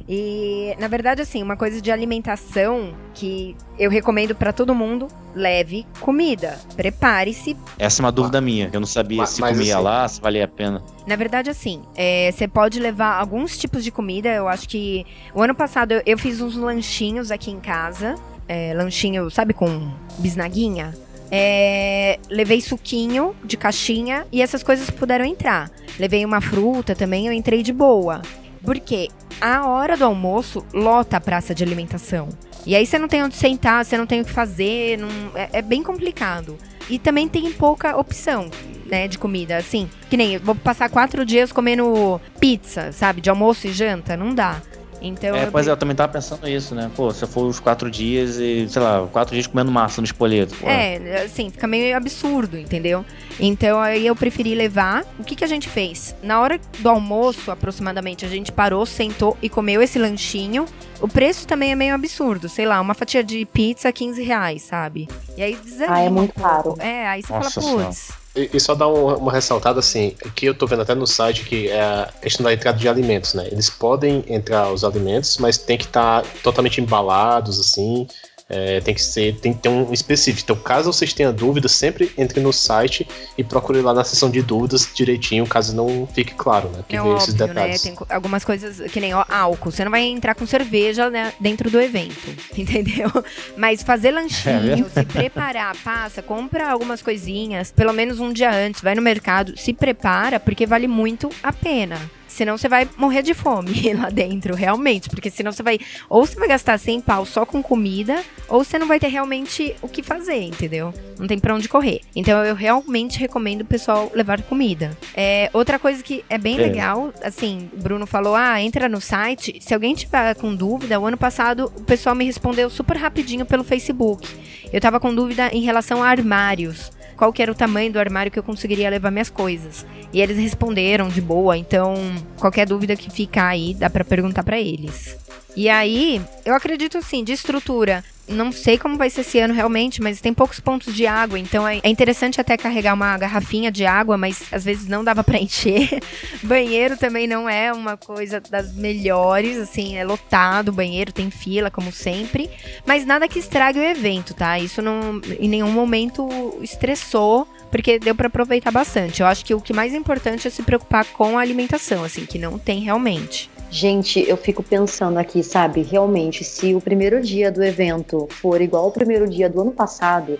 E, na verdade, assim, uma coisa de alimentação que eu recomendo para todo mundo, leve comida. Prepare-se. Essa é uma dúvida minha. Eu não sabia mas, se mas comia assim, lá, se valia a pena. Na verdade, assim, é, você pode levar alguns tipos de comida. Eu acho que o ano passado eu, eu fiz uns lanchinhos aqui em casa. É, lanchinho, sabe, com bisnaguinha? É, levei suquinho de caixinha e essas coisas puderam entrar. Levei uma fruta também, eu entrei de boa. Porque a hora do almoço lota a praça de alimentação. E aí você não tem onde sentar, você não tem o que fazer, não, é, é, bem complicado. E também tem pouca opção, né, de comida. Assim, que nem, vou passar quatro dias comendo pizza, sabe, de almoço e janta, não dá. Então, é, pois é, eu também tava pensando isso, né? Pô, se for os quatro dias e, sei lá, quatro dias comendo massa no espoleto. Pô. É, assim, fica meio absurdo, entendeu? Então aí eu preferi levar. O que, que a gente fez? Na hora do almoço, aproximadamente, a gente parou, sentou e comeu esse lanchinho. O preço também é meio absurdo, sei lá, uma fatia de pizza 15 reais, sabe? E aí desanima. Ah, é muito caro. É, aí você Nossa fala, putz. E, só dar uma ressaltada assim, que eu tô vendo até no site que é a questão da entrada de alimentos, né? Eles podem entrar os alimentos, mas tem que estar tá totalmente embalados, assim, é, tem que ser, tem que ter um específico. Então, caso vocês tenham dúvidas, sempre entre no site e procure lá na seção de dúvidas direitinho, caso não fique claro, né? Que é óbvio, esses né? detalhes. Né? Tem algumas coisas que nem ó, álcool. Você não vai entrar com cerveja né, dentro do evento, entendeu? Mas fazer lanchinho, é se preparar, passa, compra algumas coisinhas, pelo menos um dia antes, vai no mercado, se prepara, porque vale muito a pena. Senão você vai morrer de fome lá dentro, realmente. Porque senão você vai. Ou você vai gastar 100 pau só com comida, ou você não vai ter realmente o que fazer, entendeu? Não tem pra onde correr. Então eu realmente recomendo o pessoal levar comida. É, outra coisa que é bem é. legal, assim, o Bruno falou: ah, entra no site. Se alguém tiver com dúvida, o ano passado o pessoal me respondeu super rapidinho pelo Facebook. Eu tava com dúvida em relação a armários qual que era o tamanho do armário que eu conseguiria levar minhas coisas. E eles responderam de boa, então qualquer dúvida que ficar aí, dá para perguntar para eles. E aí, eu acredito assim, de estrutura, não sei como vai ser esse ano realmente, mas tem poucos pontos de água, então é, é interessante até carregar uma garrafinha de água, mas às vezes não dava para encher. banheiro também não é uma coisa das melhores, assim, é lotado o banheiro, tem fila, como sempre, mas nada que estrague o evento, tá? Isso não, em nenhum momento estressou, porque deu para aproveitar bastante. Eu acho que o que mais importante é se preocupar com a alimentação, assim, que não tem realmente. Gente, eu fico pensando aqui, sabe? Realmente, se o primeiro dia do evento for igual ao primeiro dia do ano passado,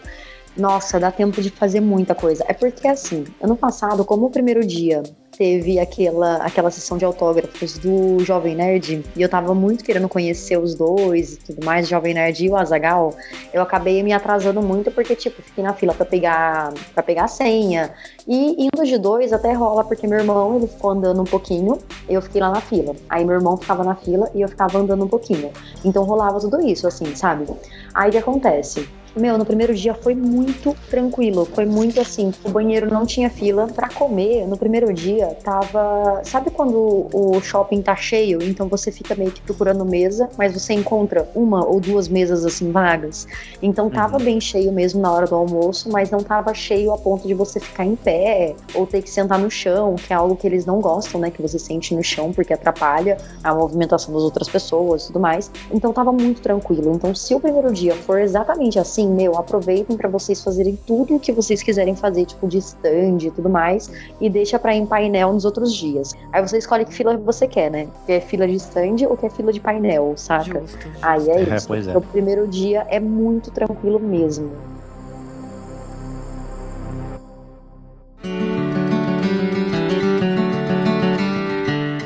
nossa, dá tempo de fazer muita coisa. É porque, assim, ano passado, como o primeiro dia teve aquela, aquela sessão de autógrafos do Jovem Nerd, e eu tava muito querendo conhecer os dois e tudo mais, Jovem Nerd e o Azagal, eu acabei me atrasando muito porque, tipo, fiquei na fila para pegar para pegar a senha. E indo de dois até rola, porque meu irmão, ele ficou andando um pouquinho, eu fiquei lá na fila. Aí meu irmão ficava na fila e eu ficava andando um pouquinho. Então rolava tudo isso, assim, sabe? Aí o que acontece? Meu, no primeiro dia foi muito tranquilo. Foi muito assim. O banheiro não tinha fila. para comer, no primeiro dia, tava. Sabe quando o shopping tá cheio? Então você fica meio que procurando mesa, mas você encontra uma ou duas mesas assim vagas. Então tava uhum. bem cheio mesmo na hora do almoço, mas não tava cheio a ponto de você ficar em pé ou ter que sentar no chão, que é algo que eles não gostam, né? Que você sente no chão porque atrapalha a movimentação das outras pessoas e tudo mais. Então tava muito tranquilo. Então, se o primeiro dia for exatamente assim, assim, meu, aproveitem para vocês fazerem tudo o que vocês quiserem fazer, tipo de stand e tudo mais, e deixa para ir em painel nos outros dias. Aí você escolhe que fila você quer, né? Quer fila de stand ou quer fila de painel, saca? Justo. Aí é, é isso. É, é. O primeiro dia é muito tranquilo mesmo.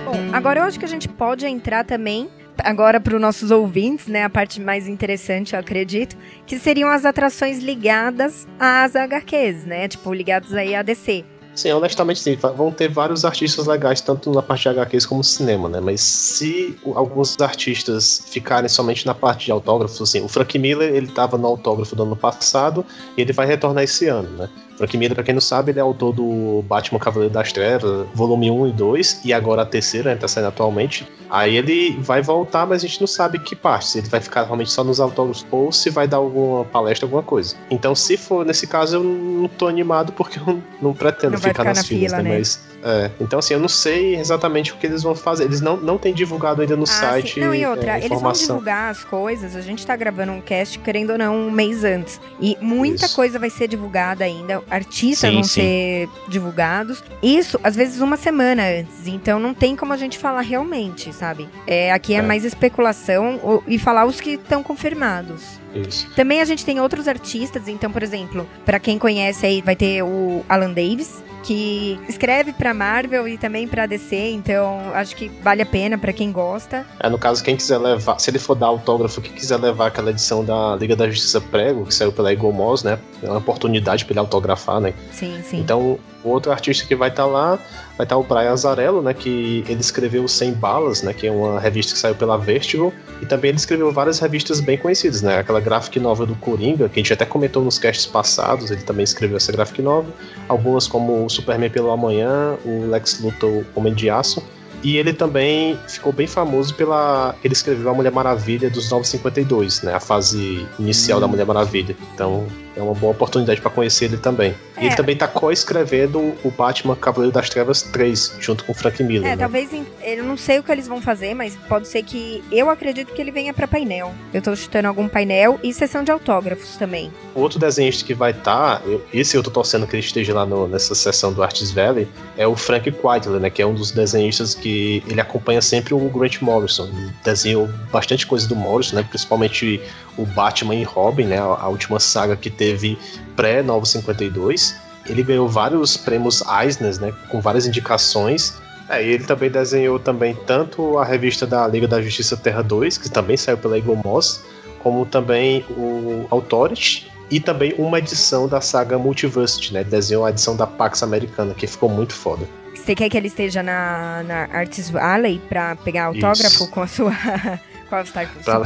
Bom, agora eu acho que a gente pode entrar também agora para os nossos ouvintes, né, a parte mais interessante, eu acredito, que seriam as atrações ligadas às HQs, né, tipo, ligadas aí à DC. Sim, honestamente sim. Vão ter vários artistas legais, tanto na parte de HQs como cinema, né? Mas se alguns artistas ficarem somente na parte de autógrafos, assim, o Frank Miller, ele tava no autógrafo do ano passado e ele vai retornar esse ano, né? Frank Miller, pra quem não sabe, ele é autor do Batman Cavaleiro das Trevas, volume 1 e 2, e agora a terceira, né, tá saindo atualmente. Aí ele vai voltar, mas a gente não sabe que parte, se ele vai ficar realmente só nos autógrafos ou se vai dar alguma palestra, alguma coisa. Então, se for nesse caso, eu não tô animado porque eu não pretendo não ficar, ficar nas filas, fila, né? Mas, é, então, assim, eu não sei exatamente o que eles vão fazer. Eles não, não têm divulgado ainda no ah, site. Sim. Não, e outra, é, eles vão divulgar as coisas. A gente tá gravando um cast, querendo ou não, um mês antes. E muita Isso. coisa vai ser divulgada ainda artistas sim, vão sim. ser divulgados. Isso, às vezes, uma semana antes. Então não tem como a gente falar realmente, sabe? É, aqui é, é. mais especulação e falar os que estão confirmados. Isso. Também a gente tem outros artistas, então, por exemplo, para quem conhece aí, vai ter o Alan Davis, que escreve para Marvel e também para DC, então acho que vale a pena para quem gosta. É, no caso, quem quiser levar, se ele for dar autógrafo, quem quiser levar aquela edição da Liga da Justiça Prego, que saiu pela Eagle Moss, né? É uma oportunidade para ele autografar, né? Sim, sim. Então, outro artista que vai estar tá lá vai estar tá o Brian Azarello, né, que ele escreveu Sem Balas, né, que é uma revista que saiu pela Vertigo, e também ele escreveu várias revistas bem conhecidas, né, aquela graphic novel do Coringa, que a gente até comentou nos casts passados, ele também escreveu essa graphic novel, algumas como o Superman pelo Amanhã, o Lex Luthor Homem de Aço, e ele também ficou bem famoso pela. Ele escreveu a Mulher Maravilha dos 952, né? A fase inicial hum. da Mulher Maravilha. Então, é uma boa oportunidade para conhecer ele também. É. E ele também tá co-escrevendo o Batman Cavaleiro das Trevas 3, junto com o Frank Miller. É, né? talvez. Eu não sei o que eles vão fazer, mas pode ser que. Eu acredito que ele venha para painel. Eu tô chutando algum painel e sessão de autógrafos também. Outro desenhista que vai estar, tá, esse eu tô torcendo que ele esteja lá no, nessa sessão do Artist Valley, é o Frank Quitler, né? Que é um dos desenhistas que ele acompanha sempre o Grant Morrison. Ele desenhou bastante coisa do Morrison, né? Principalmente o Batman e Robin, né? A última saga que teve pré-Novo 52. Ele ganhou vários prêmios Eisner, né? Com várias indicações. É, e ele também desenhou também tanto a revista da Liga da Justiça Terra 2, que também saiu pela Eagle Moss, como também o Authority e também uma edição da saga Multiversity, né? Ele desenhou a edição da Pax Americana, que ficou muito foda. Você quer que ele esteja na, na Artist Valley pra pegar autógrafo Isso. com a sua. com a Star pra...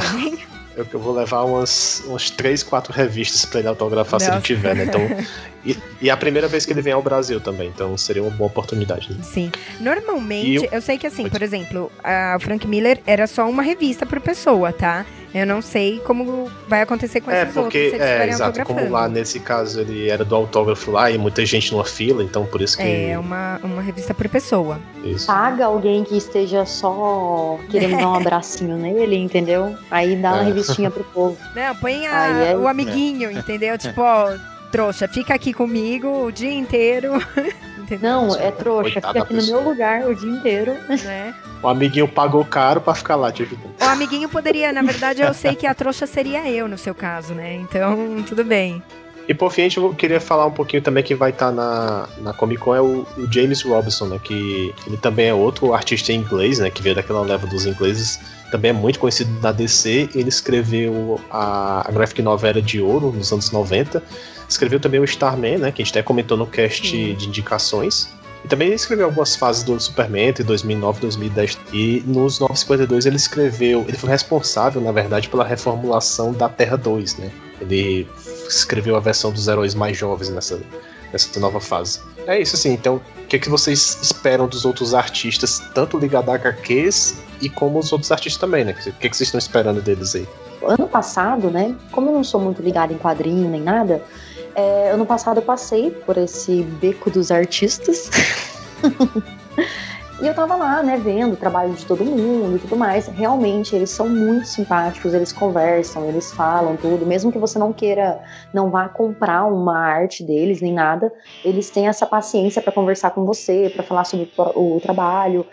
Superman? Eu, eu vou levar umas, umas três, quatro revistas para ele autografar Nossa. se ele tiver, né? Então, e, e, é a primeira vez que ele vem ao Brasil também, então seria uma boa oportunidade. Né? Sim. Normalmente, eu... eu... sei que assim, por exemplo, a Frank Miller era só uma revista por pessoa, tá? Eu não sei como vai acontecer com é, esses porque, outros, se eles é, exato, como lá nesse caso ele era do autógrafo lá e muita gente numa fila, então por isso que... É, uma, uma revista por pessoa. Isso. Paga alguém que esteja só querendo dar um abracinho nele, entendeu? Aí dá uma é. revistinha pro povo. Não, põe a, é... o amiguinho, entendeu? Tipo, ó, trouxa, fica aqui comigo o dia inteiro. Entendeu? Não, é trouxa, Coitada fica aqui no meu lugar o dia inteiro. Né? O amiguinho pagou caro para ficar lá te ajudando. O amiguinho poderia, na verdade, eu sei que a trouxa seria eu no seu caso, né? Então, tudo bem. E por fim, a gente queria falar um pouquinho também que vai estar tá na, na Comic Con é o, o, James Robinson, né? Que ele também é outro artista em inglês, né? Que veio daquela leva dos ingleses. Também é muito conhecido na DC. Ele escreveu a, a graphic novela de ouro nos anos 90. Escreveu também o Starman, né? Que a gente até comentou no cast Sim. de indicações. E também escreveu algumas fases do Superman entre 2009 e 2010. E nos 952 ele escreveu, ele foi responsável, na verdade, pela reformulação da Terra 2, né? Ele escreveu a versão dos heróis mais jovens nessa, nessa nova fase. É isso, assim. Então, o que, é que vocês esperam dos outros artistas, tanto ligado a HQs e como os outros artistas também, né? O que, é que vocês estão esperando deles aí? Ano passado, né? Como eu não sou muito ligado em quadrinho nem nada, é, ano passado eu passei por esse beco dos artistas. e eu tava lá, né, vendo o trabalho de todo mundo e tudo mais. Realmente, eles são muito simpáticos, eles conversam, eles falam tudo. Mesmo que você não queira, não vá comprar uma arte deles nem nada, eles têm essa paciência para conversar com você, para falar sobre o trabalho.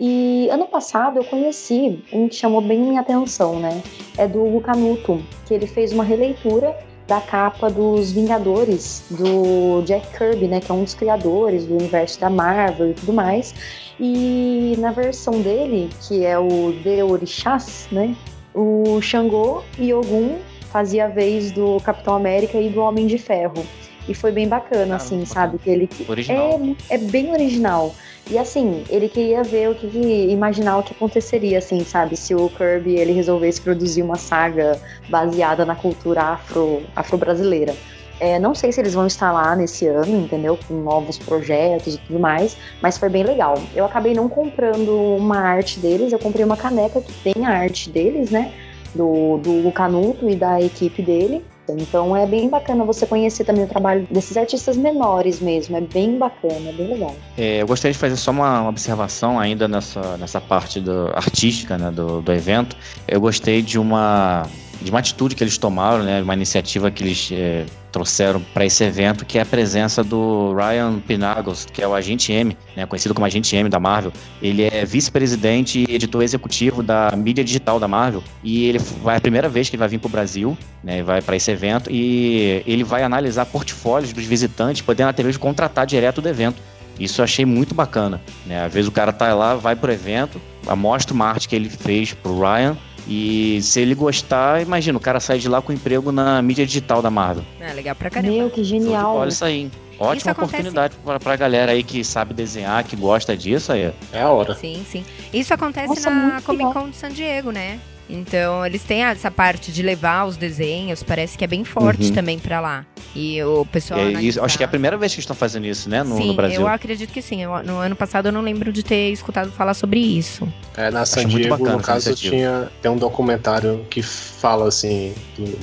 E ano passado eu conheci um que chamou bem minha atenção, né? É do Hugo Canuto, que ele fez uma releitura da capa dos Vingadores, do Jack Kirby, né? Que é um dos criadores do universo da Marvel e tudo mais. E na versão dele, que é o The Orixás, né? O Xangô e Ogum fazia a vez do Capitão América e do Homem de Ferro. E foi bem bacana, assim, sabe? Que ele original. É, é bem original. E assim, ele queria ver o que, que, imaginar o que aconteceria, assim, sabe? Se o Kirby ele resolvesse produzir uma saga baseada na cultura afro, afro-brasileira. É, não sei se eles vão estar lá nesse ano, entendeu? Com novos projetos e tudo mais, mas foi bem legal. Eu acabei não comprando uma arte deles, eu comprei uma caneca que tem a arte deles, né? Do, do Canuto e da equipe dele. Então é bem bacana você conhecer também o trabalho desses artistas menores mesmo. É bem bacana, é bem legal. É, eu gostaria de fazer só uma observação ainda nessa, nessa parte do, artística né, do, do evento. Eu gostei de uma de uma atitude que eles tomaram, né, uma iniciativa que eles é, trouxeram para esse evento, que é a presença do Ryan Pinagos, que é o agente M, né, conhecido como agente M da Marvel. Ele é vice-presidente e editor executivo da mídia digital da Marvel e ele vai é a primeira vez que ele vai vir para o Brasil, né, vai para esse evento e ele vai analisar portfólios dos visitantes, podendo até mesmo contratar direto do evento. Isso eu achei muito bacana. Né? Às vezes o cara tá lá, vai pro evento, mostra uma arte que ele fez pro Ryan e se ele gostar, imagina, o cara sai de lá com emprego na mídia digital da Marvel. É, legal pra caramba. Meu, que genial. Olha isso aí. Ótima isso oportunidade acontece... pra, pra galera aí que sabe desenhar, que gosta disso aí. É a hora. Sim, sim. Isso acontece Nossa, na Comic Con de San Diego, né? Então, eles têm essa parte de levar os desenhos, parece que é bem forte uhum. também para lá. E o pessoal. É, isso, acho que é a primeira vez que estão fazendo isso, né, no, sim, no Brasil. Eu acredito que sim. Eu, no ano passado eu não lembro de ter escutado falar sobre isso. É, na San Diego, bacana, no caso, tinha, tem um documentário que fala assim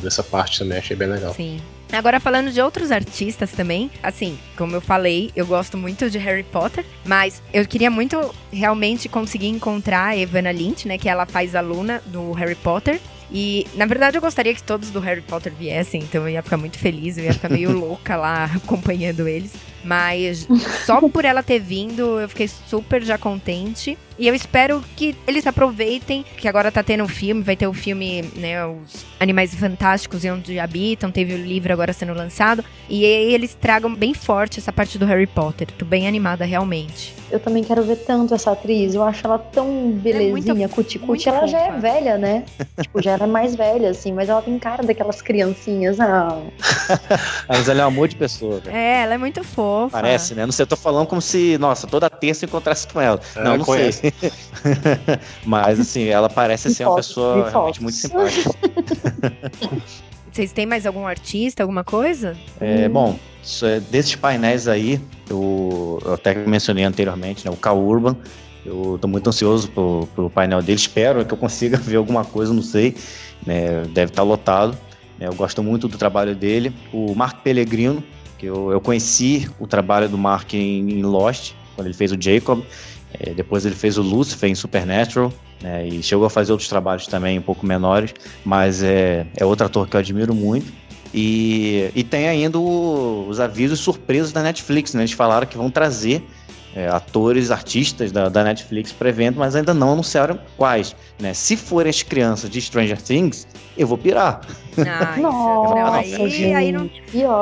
dessa parte também, achei bem legal. Sim. Agora falando de outros artistas também, assim, como eu falei, eu gosto muito de Harry Potter, mas eu queria muito realmente conseguir encontrar a Evana Lynch, né, que ela faz aluna do Harry Potter. E, na verdade, eu gostaria que todos do Harry Potter viessem, então eu ia ficar muito feliz, eu ia ficar meio louca lá acompanhando eles. Mas só por ela ter vindo, eu fiquei super já contente. E eu espero que eles aproveitem, que agora tá tendo um filme, vai ter o filme, né, os Animais Fantásticos e Onde Habitam, teve o livro agora sendo lançado, e aí eles tragam bem forte essa parte do Harry Potter. Tô bem animada realmente. Eu também quero ver tanto essa atriz, eu acho ela tão belezinha, é cuti-cuti, ela já é velha, né? tipo, já era mais velha, assim, mas ela tem cara daquelas criancinhas, ah. mas ela é um amor de pessoa. Velho. É, ela é muito fofa. Parece, né? Não sei, eu tô falando como se, nossa, toda terça eu encontrasse com ela. É, não, não conheço. sei. Mas, assim, ela parece ser uma pessoa realmente muito simpática. Vocês têm mais algum artista, alguma coisa? É, bom, é, desses painéis aí, eu, eu até mencionei anteriormente, né, o Cal Urban, eu tô muito ansioso pro, pro painel dele, espero que eu consiga ver alguma coisa, não sei, né, deve estar tá lotado. Né, eu gosto muito do trabalho dele. O Mark Pellegrino, que eu, eu conheci o trabalho do Mark em, em Lost, quando ele fez o Jacob, é, depois ele fez o Lucifer em Supernatural, né, e chegou a fazer outros trabalhos também um pouco menores, mas é, é outro ator que eu admiro muito. E, e tem ainda o, os avisos surpresos da Netflix, né? Eles falaram que vão trazer é, atores, artistas da, da Netflix para evento, mas ainda não anunciaram quais. Né? Se forem as crianças de Stranger Things, eu vou pirar. Ai, Nossa, não, aí, aí não...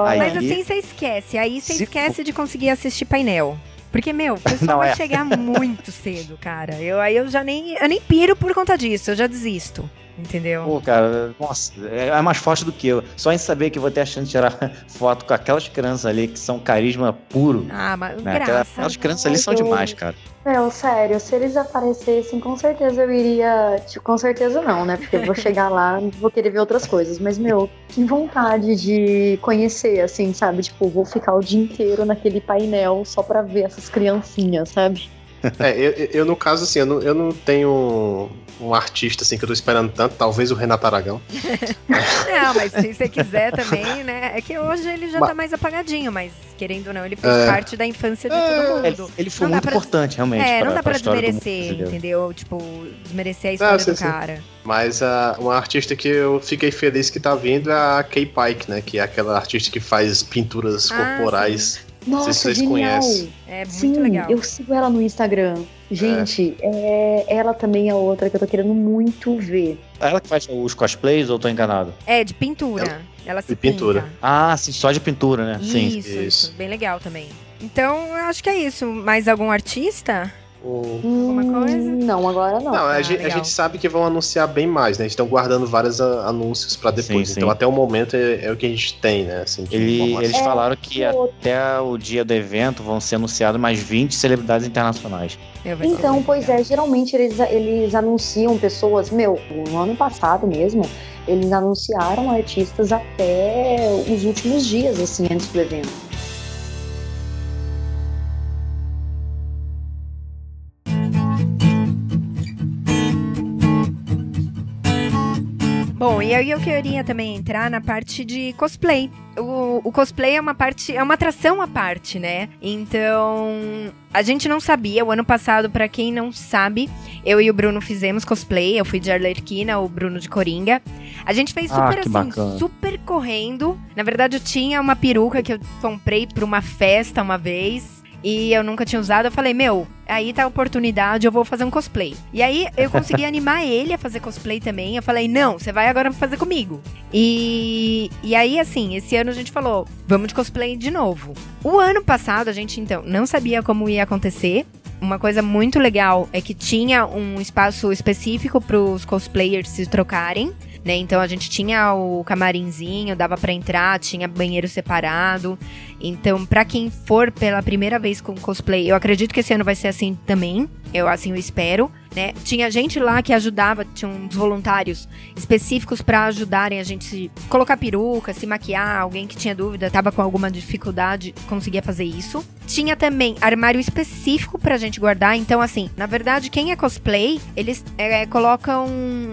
Aí, mas assim você esquece. Aí você esquece de conseguir assistir painel. Porque, meu, o pessoal vai é. chegar muito cedo, cara. Eu, aí eu já nem, eu nem piro por conta disso, eu já desisto. Entendeu? Pô, cara, nossa, é mais forte do que eu. Só em saber que vou ter a chance de tirar foto com aquelas crianças ali que são carisma puro. Ah, mas né? graça. Aquelas crianças ali são demais, cara. Não, sério, se eles aparecessem, com certeza eu iria. Tipo, com certeza não, né? Porque eu vou chegar lá e vou querer ver outras coisas. Mas, meu, que vontade de conhecer, assim, sabe? Tipo, vou ficar o dia inteiro naquele painel só pra ver essas criancinhas, sabe? É, eu, eu, no caso, assim, eu não, eu não tenho um artista assim que eu tô esperando tanto, talvez o Renato Aragão. não, mas se você quiser também, né? É que hoje ele já mas... tá mais apagadinho, mas querendo ou não, ele fez é... parte da infância de todo mundo. Ele, ele foi não muito pra... importante, realmente. É, pra, não dá pra, pra desmerecer, entendeu? Tipo, desmerecer a história do cara. Mas uh, uma artista que eu fiquei feliz que tá vindo é a Kay Pike, né? Que é aquela artista que faz pinturas ah, corporais. Sim. Nossa, se vocês genial. conhecem. É muito Sim, legal. Eu sigo ela no Instagram. Gente, é, ela também é outra que eu tô querendo muito ver. É ela que faz os cosplays ou tô enganado? É, de pintura. Ela, se de pintura. pinta. Ah, sim, só de pintura, né? Sim. Isso, isso, Isso. Bem legal também. Então, eu acho que é isso. Mais algum artista? Alguma coisa? Não, agora não. Não, a, Ah, gente, a gente sabe que vão anunciar bem mais, né? Eles estão guardando vários anúncios pra depois. Sim, então, sim. até o momento é, é o que a gente tem, né? Assim, Ele- eles É, falaram que outro. até o dia do evento vão ser anunciados mais 20 celebridades internacionais. Então, pois é, geralmente eles, eles anunciam pessoas, meu, no ano passado mesmo, eles anunciaram artistas até os últimos dias, assim, antes do evento. Bom, e aí eu queria também entrar na parte de cosplay. O, o cosplay é uma parte, é uma atração à parte, né? Então, a gente não sabia. O ano passado, pra quem não sabe, eu e o Bruno fizemos cosplay. Eu fui de Arlequina, o Bruno de Coringa. A gente fez Ah, super que assim, bacana. super correndo. Na verdade, eu tinha uma peruca que eu comprei pra uma festa uma vez. E eu nunca tinha usado, eu falei, meu, aí tá a oportunidade, eu vou fazer um cosplay. E aí eu consegui animar ele a fazer cosplay também. Eu falei, não, você vai agora fazer comigo. E, e aí, assim, esse ano a gente falou, vamos de cosplay de novo. O ano passado a gente, então, não sabia como ia acontecer. Uma coisa muito legal é que tinha um espaço específico para os cosplayers se trocarem. Né? Então a gente tinha o camarinzinho, dava pra entrar, tinha banheiro separado. Então, pra quem for pela primeira vez com cosplay, eu acredito que esse ano vai ser assim também. Eu assim eu espero, né? Tinha gente lá que ajudava, tinha uns voluntários específicos pra ajudarem a gente se colocar peruca, se maquiar, alguém que tinha dúvida, tava com alguma dificuldade, conseguia fazer isso. Tinha também armário específico pra gente guardar, então assim, na verdade, quem é cosplay, eles é, colocam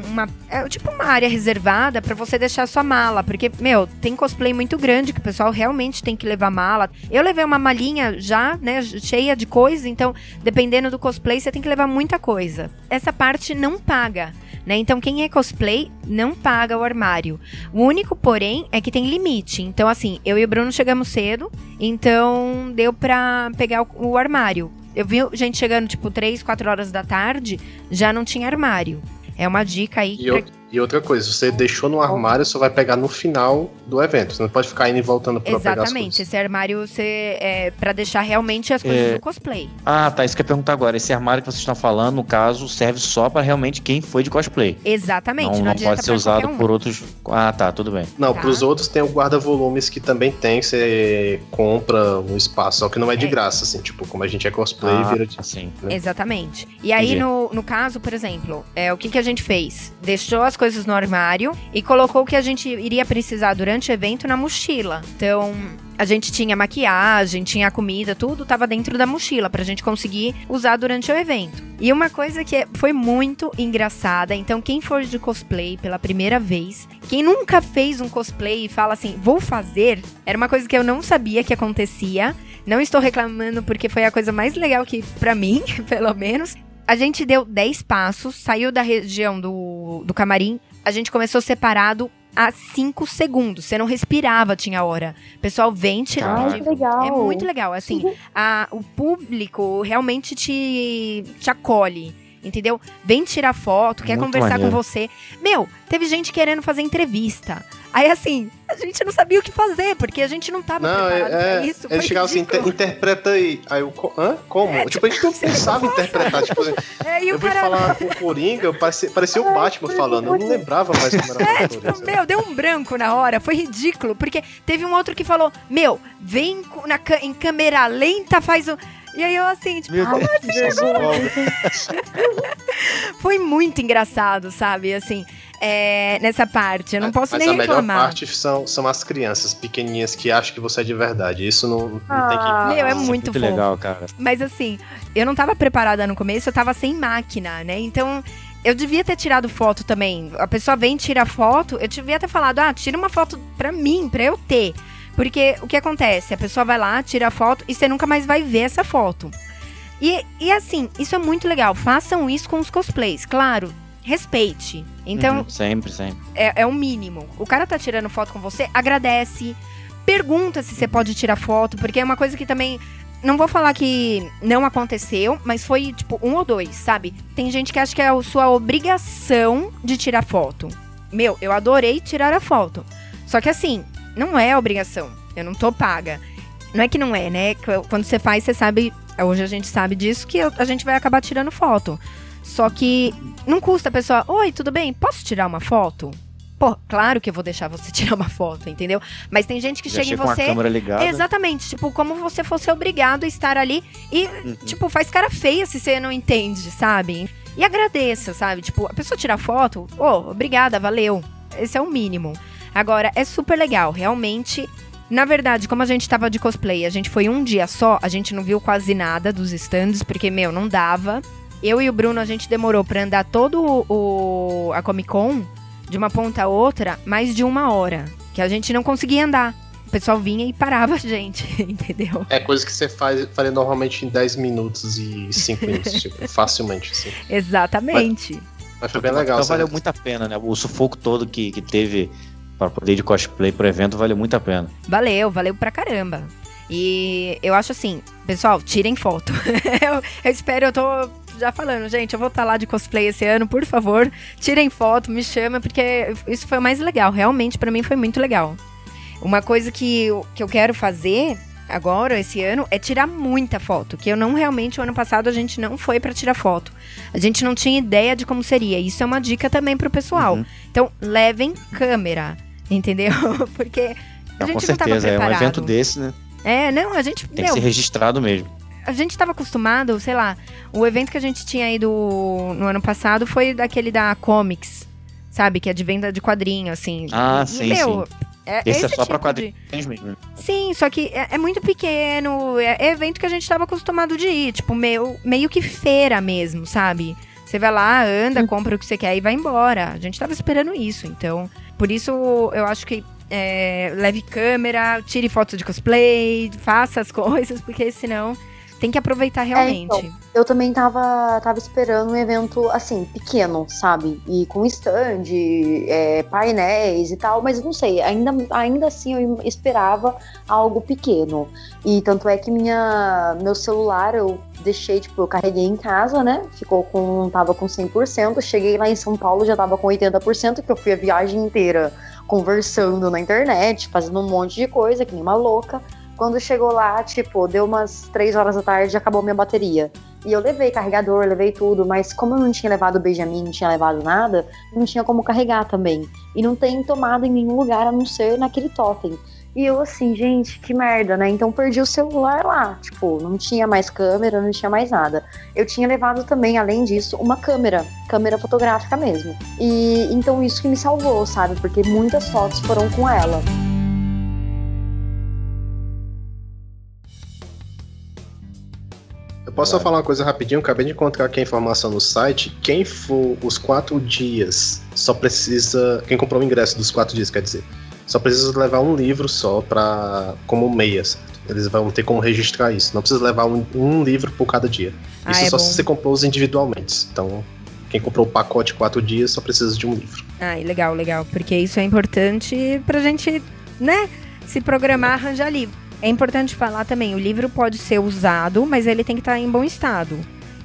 uma é, tipo uma área reservada pra você deixar sua mala, porque meu, tem cosplay muito grande que o pessoal realmente tem que levar mala. Eu levei uma malinha já, né, cheia de coisa, então dependendo do cosplay você tem que levar muita coisa. Essa parte não paga. Né? Então, quem é cosplay não paga o armário. O único, porém, é que tem limite. Então, assim, eu e o Bruno chegamos cedo, então deu pra pegar o, o armário. Eu vi gente chegando, tipo, 3, 4 horas da tarde, já não tinha armário. É uma dica aí. E, pra- e outra coisa, você deixou no armário, só vai pegar no final do evento. Você não pode ficar indo e voltando pra pegar as Exatamente. Esse armário você, é pra deixar realmente as coisas É. do cosplay. Ah, tá. Isso que eu ia perguntar agora. Esse armário que vocês estão falando, no caso, serve só pra realmente quem foi de cosplay. Exatamente. não Não, não pode ser usado um. por outros. Ah, tá. Tudo bem. Não, Tá. pros outros tem o guarda-volumes que também tem, você compra no espaço, só que não é de É. graça, assim, tipo, como a gente é cosplay, Ah, vira de... assim. né? Exatamente. E aí, Entendi. no, no caso, por exemplo, é, o que, que a gente fez? Deixou as coisas no armário e colocou o que a gente iria precisar durante o evento na mochila. Então, a gente tinha maquiagem, tinha comida, tudo tava dentro da mochila pra gente conseguir usar durante o evento. E uma coisa que é- foi muito engraçada, então quem for de cosplay pela primeira vez, quem nunca fez um cosplay e fala assim, vou fazer, era uma coisa que eu não sabia que acontecia. Não estou reclamando porque foi a coisa mais legal que pra mim, pelo menos. A gente deu 10 passos, saiu da região do, do camarim, a gente começou separado a 5 segundos. Você não respirava, tinha hora. O pessoal vem. Ai, que legal. É muito legal. Assim, a- o público realmente te, te acolhe. Entendeu? Vem tirar foto, quer Muito conversar maneiro. com você. Meu, teve gente querendo fazer entrevista. Aí, assim, a gente não sabia o que fazer, porque a gente não tava Não, preparado é, pra é, isso. eles Foi chegavam assim, ridículo. "Inter- interpreta aí. Aí eu, hã? Como? tipo, a gente não precisava interpretar, tipo, assim, É, eu fui cara, falar com o Coringa, parecia, parecia o Batman falando, eu não lembrava mais como era É, o tipo, Coringa. meu, deu um branco na hora, foi ridículo, porque teve um outro que falou, meu, vem na, em câmera lenta, faz o... E aí eu assim, tipo, Meu que vergonha. foi muito engraçado, sabe, assim, é, nessa parte, eu não posso Mas nem a melhor reclamar. parte são, são as crianças pequenininhas que acham que você é de verdade. Isso não, não tem que... Ah. Meu, é Isso muito fofo. legal, cara. Mas assim, eu não tava preparada no começo, eu tava sem máquina, né? Então, eu devia ter tirado foto também. A pessoa vem tira foto, eu devia ter falado, ah, tira uma foto pra mim, pra eu ter. Porque o que acontece? A pessoa vai lá, tira a foto e você nunca mais vai ver essa foto. E, e assim, isso é muito legal. Façam isso com os cosplays. Claro, respeite. Então, Uhum, sempre, sempre. é, é o mínimo. O cara tá tirando foto com você, agradece. Pergunta se você pode tirar foto, porque é uma coisa que também não vou falar que não aconteceu, mas foi tipo um ou dois, sabe? Tem gente que acha que é a sua obrigação de tirar foto. Meu, eu adorei tirar a foto. Só que assim, não é obrigação. Eu não tô paga. Não é que não é, né? Quando você faz, você sabe. Hoje a gente sabe disso que a gente vai acabar tirando foto. Só que não custa a pessoa. Oi, tudo bem? Posso tirar uma foto? Pô, claro que eu vou deixar você tirar uma foto, entendeu? Mas tem gente que Já chega em com a você. câmera ligada. Exatamente, tipo, como você fosse obrigado a estar ali e, Uhum. tipo, faz cara feia se você não entende, sabe? E agradeça, sabe? Tipo, a pessoa tirar foto, ô, obrigada, valeu. Esse é o mínimo. Agora, é super legal, realmente. Na verdade, como a gente tava de cosplay, a gente foi um dia só, a gente não viu quase nada dos stands, porque, meu, não dava. Eu e o Bruno, a gente demorou pra andar todo o, a Comic Con, de uma ponta a outra, mais de uma hora. Que a gente não conseguia andar. O pessoal vinha e parava a gente, entendeu? É coisa que você faz, faria normalmente em 10 minutos e 5 minutos, tipo, facilmente, assim. Exatamente. Mas foi bem legal. Então valeu muito a pena, né? O sufoco todo que, que teve para poder ir de cosplay pro evento valeu muito a pena. Valeu, valeu pra caramba. E eu acho assim, pessoal, tirem foto. eu, eu espero, eu tô já falando, gente, eu vou estar lá de cosplay esse ano, por favor, tirem foto, me chama, porque isso foi o mais legal. Realmente, pra mim, foi muito legal. Uma coisa que eu, que eu quero fazer agora, esse ano, é tirar muita foto. Que eu não realmente, o ano passado, a gente não foi pra tirar foto. A gente não tinha ideia de como seria. Isso é uma dica também pro pessoal. Uhum. Então, levem câmera, entendeu? porque a gente com não tava certeza, é um preparado. evento desse, né? É, não, a gente. Tem meu, que ser registrado mesmo. a gente tava acostumado, sei lá, o evento que a gente tinha ido no ano passado foi daquele da Comics, sabe? Que é de venda de quadrinho, assim. Ah, E, sim, meu, É, Esse é esse só pra tipo de- quadrinhos mesmo. Sim, só que é, é muito pequeno, é, é evento que a gente tava acostumado de ir, tipo, meio, meio que feira mesmo, sabe? Você vai lá, anda, compra o que você quer e vai embora. A gente tava esperando isso, então. Por isso, eu acho que é, leve câmera, tire fotos de cosplay, faça as coisas, porque senão tem que aproveitar realmente. então. Eu também tava, tava esperando um evento, assim, pequeno, sabe? E com stand, é, painéis e tal, mas não sei, ainda, ainda assim eu esperava algo pequeno. E tanto é que minha, meu celular eu deixei, tipo, eu carreguei em casa, né? Ficou com, tava com 100%, cheguei lá em São Paulo já tava com 80%, que eu fui a viagem inteira conversando na internet, fazendo um monte de coisa, que nem uma louca. Quando chegou lá, tipo, deu umas 3 horas da tarde e acabou minha bateria. E eu levei carregador, levei tudo, mas como eu não tinha levado o Benjamin, não tinha levado nada, não tinha como carregar também. E não tem tomada em nenhum lugar a não ser naquele totem. E eu assim, gente, que merda, né? Então perdi o celular lá. Tipo, não tinha mais câmera, não tinha mais nada. Eu tinha levado também, além disso, uma câmera, câmera fotográfica mesmo. E então isso que me salvou, sabe? Porque muitas fotos foram com ela. Eu posso só falar uma coisa rapidinho? Acabei de encontrar aqui a informação no site. Quem for os quatro dias só precisa. Quem comprou o ingresso dos quatro dias, quer dizer, só precisa levar um livro só para como meia. certo? Eles vão ter como registrar isso. Não precisa levar um, um livro por cada dia. Ah, Isso é só bom. se você comprou os individualmente. Então, quem comprou o pacote quatro dias só precisa de um livro. Ai, legal, legal. Porque isso é importante pra gente, né, se programar, arranjar livro. É importante falar também, o livro pode ser usado, mas ele tem que estar em bom estado.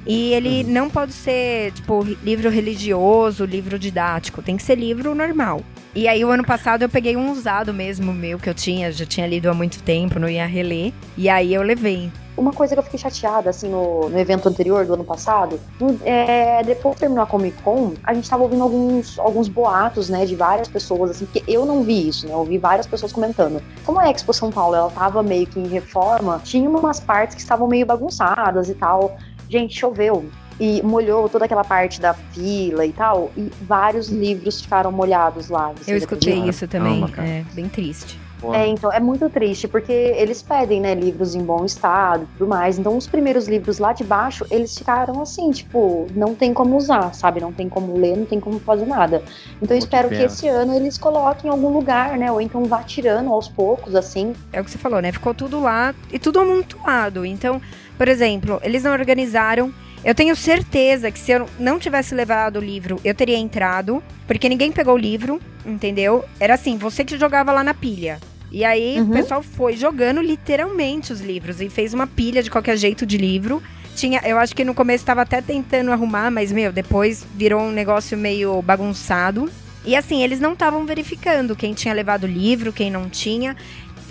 E ele não pode ser, tipo, livro religioso, livro didático. Tem que ser livro normal. E aí, o ano passado, eu peguei um usado mesmo meu, que eu tinha, já tinha lido há muito tempo, não ia reler. E aí, eu levei. Uma coisa que eu fiquei chateada, assim, no, no evento anterior do ano passado, é, depois que terminou a Comic Con, a gente tava ouvindo alguns, alguns boatos, né, de várias pessoas, assim, porque eu não vi isso, né, eu ouvi várias pessoas comentando. Como a Expo São Paulo, ela tava meio que em reforma, tinha umas partes que estavam meio bagunçadas e tal. Gente, choveu. E molhou toda aquela parte da fila e tal, e vários livros ficaram molhados lá. Eu escutei isso também. Calma, é, bem triste. É, então, é muito triste, porque eles pedem, né, livros em bom estado e tudo mais. Então, os primeiros livros lá de baixo, eles ficaram assim, tipo, não tem como usar, sabe? Não tem como ler, não tem como fazer nada. Então, eu que espero que, pena. esse ano eles coloquem em algum lugar, né? Ou então vá tirando aos poucos, assim. É o que você falou, né? Ficou tudo lá e tudo amontoado. Então, por exemplo, eles não organizaram. Eu tenho certeza que se eu não tivesse levado o livro, eu teria entrado. Porque ninguém pegou o livro, entendeu? Era assim, você que jogava lá na pilha. E aí Uhum. o pessoal foi jogando literalmente os livros e fez uma pilha de qualquer jeito de livro. Tinha, eu acho que no começo estava até tentando arrumar, mas meu, depois virou um negócio meio bagunçado. E assim, eles não estavam verificando quem tinha levado o livro, quem não tinha.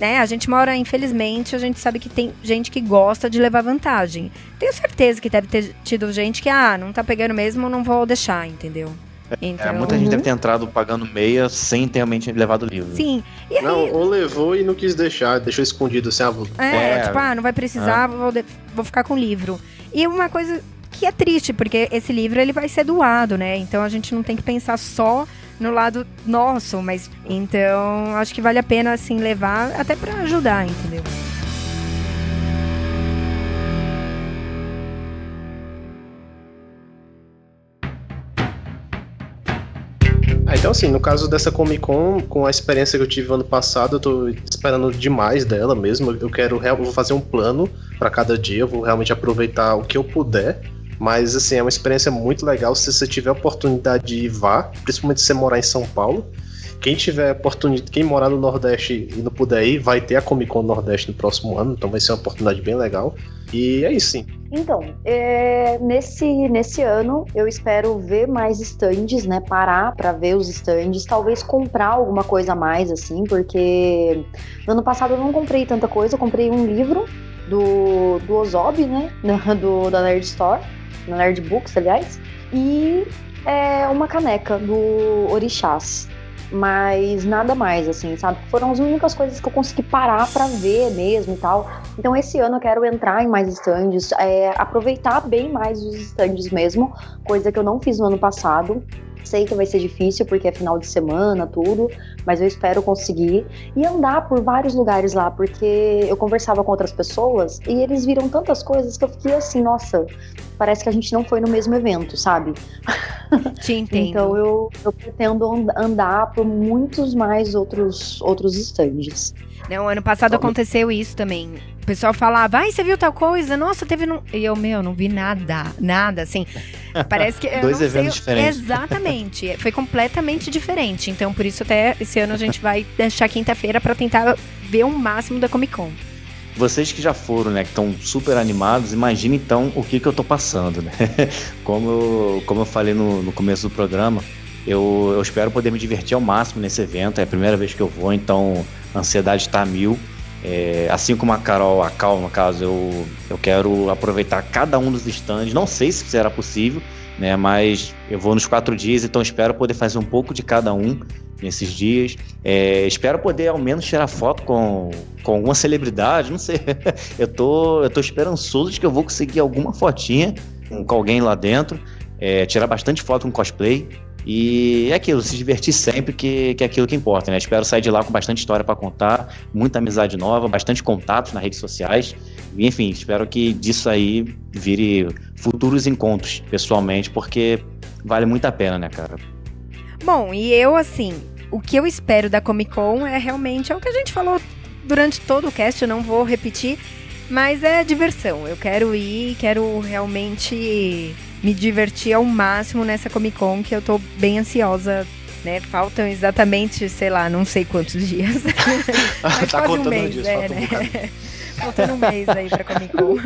Né? A gente mora, infelizmente, a gente sabe que tem gente que gosta de levar vantagem. Tenho certeza que deve ter tido gente que, ah, não tá pegando mesmo, não vou deixar, entendeu? Então, É, muita gente Uhum. deve ter entrado pagando meia sem ter realmente levado o livro. Sim. E aí, Não, ou levou e não quis deixar, deixou escondido assim, ah, vou- É, É. tipo, ah, não vai precisar, vou, de- vou ficar com o livro. E uma coisa que é triste, porque esse livro ele vai ser doado, né? Então a gente não tem que pensar só no lado nosso, mas então acho que vale a pena assim levar até pra ajudar, entendeu? Ah, então assim, no caso dessa Comic Con, com a experiência que eu tive ano passado, eu tô esperando demais dela mesmo. Eu quero eu vou fazer um plano pra cada dia, eu vou realmente aproveitar o que eu puder. Mas assim, é uma experiência muito legal. Se você tiver a oportunidade de ir, vá, principalmente se você morar em São Paulo. Quem tiver oportunidade, quem morar no Nordeste e não puder ir, vai ter a Comic Con Nordeste no próximo ano, então vai ser uma oportunidade bem legal. E é isso sim. Então, é, nesse, nesse ano eu espero ver mais stands, né? Parar pra ver os stands, talvez comprar alguma coisa a mais, assim, porque no ano passado eu não comprei tanta coisa, eu comprei um livro do, do Ozob, né? Do, da Nerd Store, na Nerd Books, aliás, e é, uma caneca do Orixás. Mas nada mais, assim, sabe? Foram as únicas coisas que eu consegui parar pra ver mesmo e tal. Então, esse ano eu quero entrar em mais stands, é, aproveitar bem mais os stands mesmo, coisa que eu não fiz no ano passado. Sei que vai ser difícil porque é final de semana, tudo, mas eu espero conseguir. E andar por vários lugares lá, porque eu conversava com outras pessoas e eles viram tantas coisas que eu fiquei assim, nossa, parece que a gente não foi no mesmo evento, sabe? Te entendo. Então eu, eu pretendo and- andar por muitos mais outros, outros stands. Não, ano passado aconteceu isso também. O pessoal falava, ai, você viu tal coisa? Nossa, teve num. E eu, meu, não vi nada. Nada, assim. Parece que. Dois eventos sei- diferentes. Exatamente. Foi completamente diferente. Então, por isso, até esse ano a gente vai deixar quinta-feira pra tentar ver o máximo da Comic Con. Vocês que já foram, né, que estão super animados, imagine então o que, que eu tô passando, né? Como eu, como eu falei no, no começo do programa, eu, eu espero poder me divertir ao máximo nesse evento. É a primeira vez que eu vou, então a ansiedade está mil. É, assim como a Carol, a Cal, no caso, eu, eu quero aproveitar cada um dos stands. Não sei se será possível, né? Mas eu vou nos quatro dias, então espero poder fazer um pouco de cada um nesses dias. É, espero poder ao menos tirar foto com, com alguma celebridade, não sei. eu, tô, eu tô esperançoso de que eu vou conseguir alguma fotinha com, com alguém lá dentro. É, tirar bastante foto com cosplay. E é aquilo, se divertir sempre, que, que é aquilo que importa, né? Espero sair de lá com bastante história para contar, muita amizade nova, bastante contatos nas redes sociais. E, enfim, espero que disso aí vire futuros encontros pessoalmente, porque vale muito a pena, né, cara? Bom, e eu, assim, o que eu espero da Comic Con é realmente é o que a gente falou durante todo o cast, eu não vou repetir, mas é diversão. Eu quero ir, quero realmente me divertir ao máximo nessa Comic Con, que eu tô bem ansiosa. Né? Faltam exatamente, sei lá, não sei quantos dias. Mas tá quase um contando mês, dias, é, falta um né? bocado. Faltando um mês aí pra Comic Con.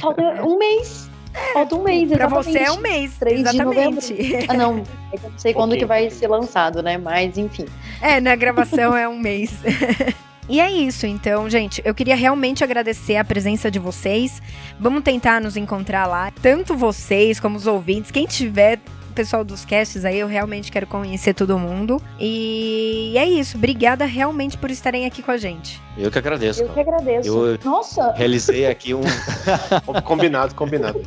Falta um mês. Falta um mês, pra exatamente. você é um mês, 3 de exatamente. Ah, não. É que eu não sei quando Ok. que vai ser lançado, né? Mas, enfim. É, na gravação é um mês. E é isso, então, gente. Eu queria realmente agradecer a presença de vocês. Vamos tentar nos encontrar lá. Tanto vocês como os ouvintes. Quem tiver, pessoal dos casts aí, eu realmente quero conhecer todo mundo. E é isso. Obrigada realmente por estarem aqui com a gente. Eu que agradeço. Eu que agradeço. Eu- Nossa, Realizei aqui um. combinado, combinado.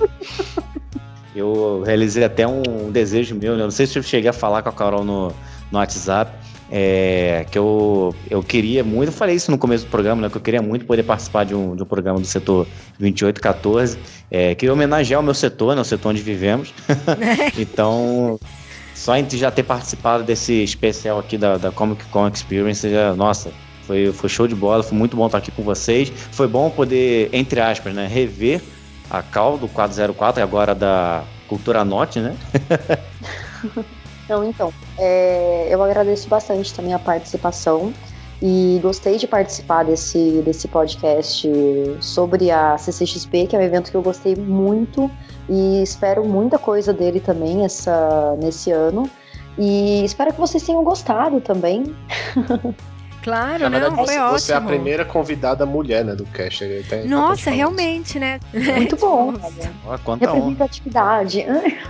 Eu realizei até um desejo meu, né? Eu não sei se eu cheguei a falar com a Carol no, no WhatsApp. É, que eu, eu queria muito, eu falei isso no começo do programa, né? Que eu queria muito poder participar de um, de um programa do setor 2814. É, queria homenagear o meu setor, né? O setor onde vivemos. então, só em já ter participado desse especial aqui da, da Comic Con Experience, já, nossa, foi, foi show de bola, foi muito bom estar aqui com vocês. Foi bom poder, entre aspas, né, rever a Cal do 404, e agora da Cultura Norte, né? Não, então, é, eu agradeço bastante também a participação. e gostei de participar desse, desse podcast sobre a CCXP, que é um evento que eu gostei muito e espero muita coisa dele também essa, nesse ano. E espero que vocês tenham gostado também. Claro, Na não, foi você ótimo. Você é a primeira convidada mulher, né, do cast. Nossa, realmente, né? Muito bom. Oh, Representatividade.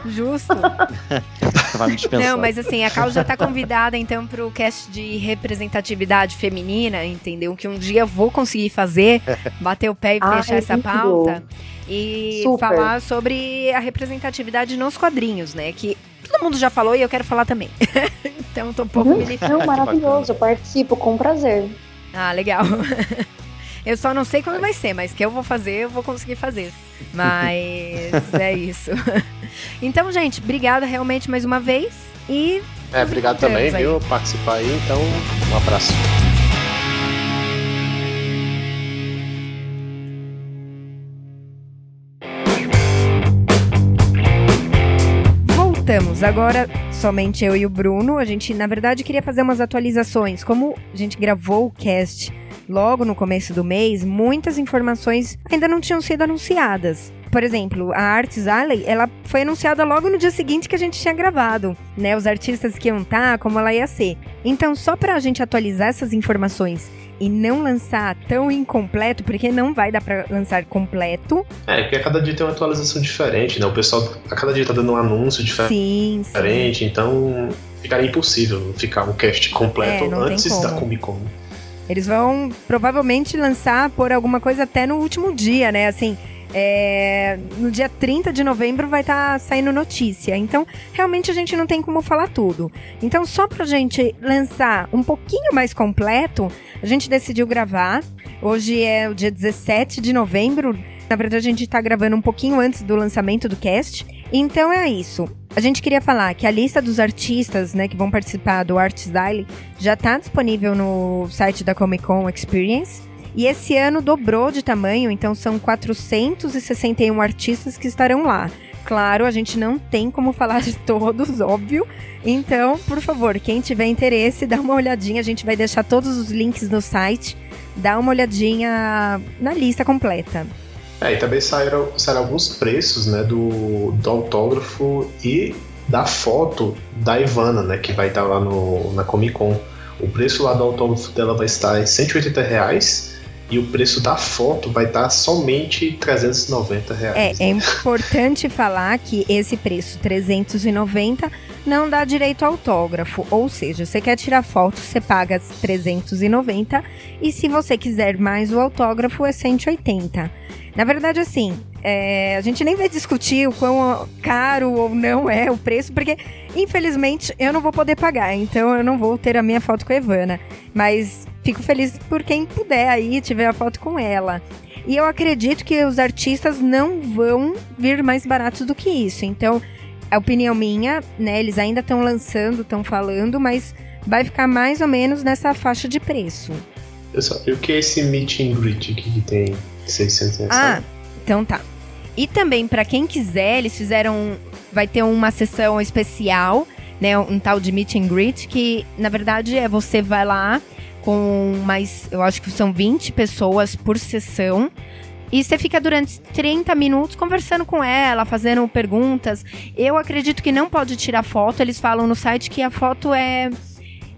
Justo. Vai me dispensar. Não, mas assim, a Cal já tá convidada, então, pro cast de representatividade feminina, entendeu? Que um dia eu vou conseguir fazer, bater o pé e fechar essa pauta. E Super. falar sobre a representatividade nos quadrinhos, né? Que todo mundo já falou e eu quero falar também. então tô um pouco uhum. Não, maravilhoso, eu participo com prazer. Ah, legal. Eu só não sei como vai ser, mas que eu vou fazer, eu vou conseguir fazer. Mas é isso. Então, gente, obrigada realmente mais uma vez e. É, obrigado também, aí. viu? Participar aí, então, um abraço. Agora, somente eu e o Bruno. A gente, na verdade, queria fazer umas atualizações. Como a gente gravou o cast logo no começo do mês, muitas informações ainda não tinham sido anunciadas. Por exemplo, a Arts Alley, ela foi anunciada logo no dia seguinte que a gente tinha gravado, né? Os artistas que iam estar, tá, como ela ia ser. Então, só pra gente atualizar essas informações e não lançar tão incompleto, porque não vai dar para lançar completo. É, porque a cada dia tem uma atualização diferente, né? O pessoal a cada dia tá dando um anúncio diferente, sim, sim. então ficaria impossível ficar um cast completo é, antes da Comic Con. Eles vão provavelmente lançar por alguma coisa até no último dia, né? Assim, é, no dia 30 de novembro vai estar tá saindo notícia. Então, realmente a gente não tem como falar tudo. Então, só pra gente lançar um pouquinho mais completo, a gente decidiu gravar. Hoje é o dia 17 de novembro. Na verdade, a gente tá gravando um pouquinho antes do lançamento do cast. Então é isso. A gente queria falar que a lista dos artistas, né, que vão participar do Art Style já tá disponível no site da Comic Con Experience. E esse ano dobrou de tamanho, então são 461 artistas que estarão lá. Claro, a gente não tem como falar de todos, óbvio. Então, por favor, quem tiver interesse, dá uma olhadinha. A gente vai deixar todos os links no site. Dá uma olhadinha na lista completa. É, e também saíram, saíram alguns preços, né, do, do autógrafo e da foto da Ivana, né, que vai estar lá no, na Comic Con. O preço lá do autógrafo dela vai estar em 180 reais e o preço da foto vai estar somente 390 reais. É, é importante falar que esse preço 390 não dá direito ao autógrafo, ou seja, você quer tirar foto, você paga 390 e se você quiser mais o autógrafo é 180. Na verdade, assim, é, a gente nem vai discutir o quão caro ou não é o preço, porque infelizmente eu não vou poder pagar, então eu não vou ter a minha foto com a Evana. Mas fico feliz por quem puder aí tiver a foto com ela. E eu acredito que os artistas não vão vir mais baratos do que isso. Então, a opinião minha, né? Eles ainda estão lançando, estão falando, mas vai ficar mais ou menos nessa faixa de preço. Pessoal, o que é esse meet and greet aqui que tem 600 reais? Ah, então tá. E também, para quem quiser, eles fizeram. Vai ter uma sessão especial, né? Um tal de meet and greet, que na verdade é você vai lá com mais, eu acho que são 20 pessoas por sessão. E você fica durante 30 minutos conversando com ela, fazendo perguntas. Eu acredito que não pode tirar foto. Eles falam no site que a foto é.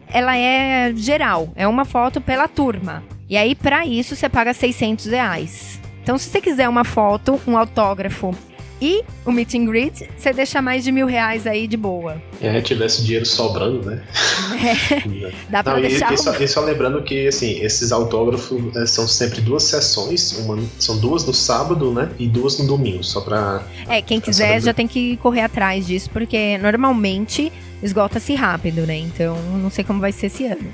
Ela é geral. É uma foto pela turma. E aí, para isso, você paga 600 reais. Então, se você quiser uma foto, um autógrafo e o meet and greet, você deixa mais de mil reais aí de boa. É, tivesse dinheiro sobrando, né? É, dá pra Não, deixar. E, e, só, e, só, lembrando que, assim, esses autógrafos é, são sempre duas sessões. Uma, são duas no sábado, né? E duas no domingo, só pra. É, quem pra quiser já tem que correr atrás disso, porque normalmente esgota-se rápido, né? Então, não sei como vai ser esse ano.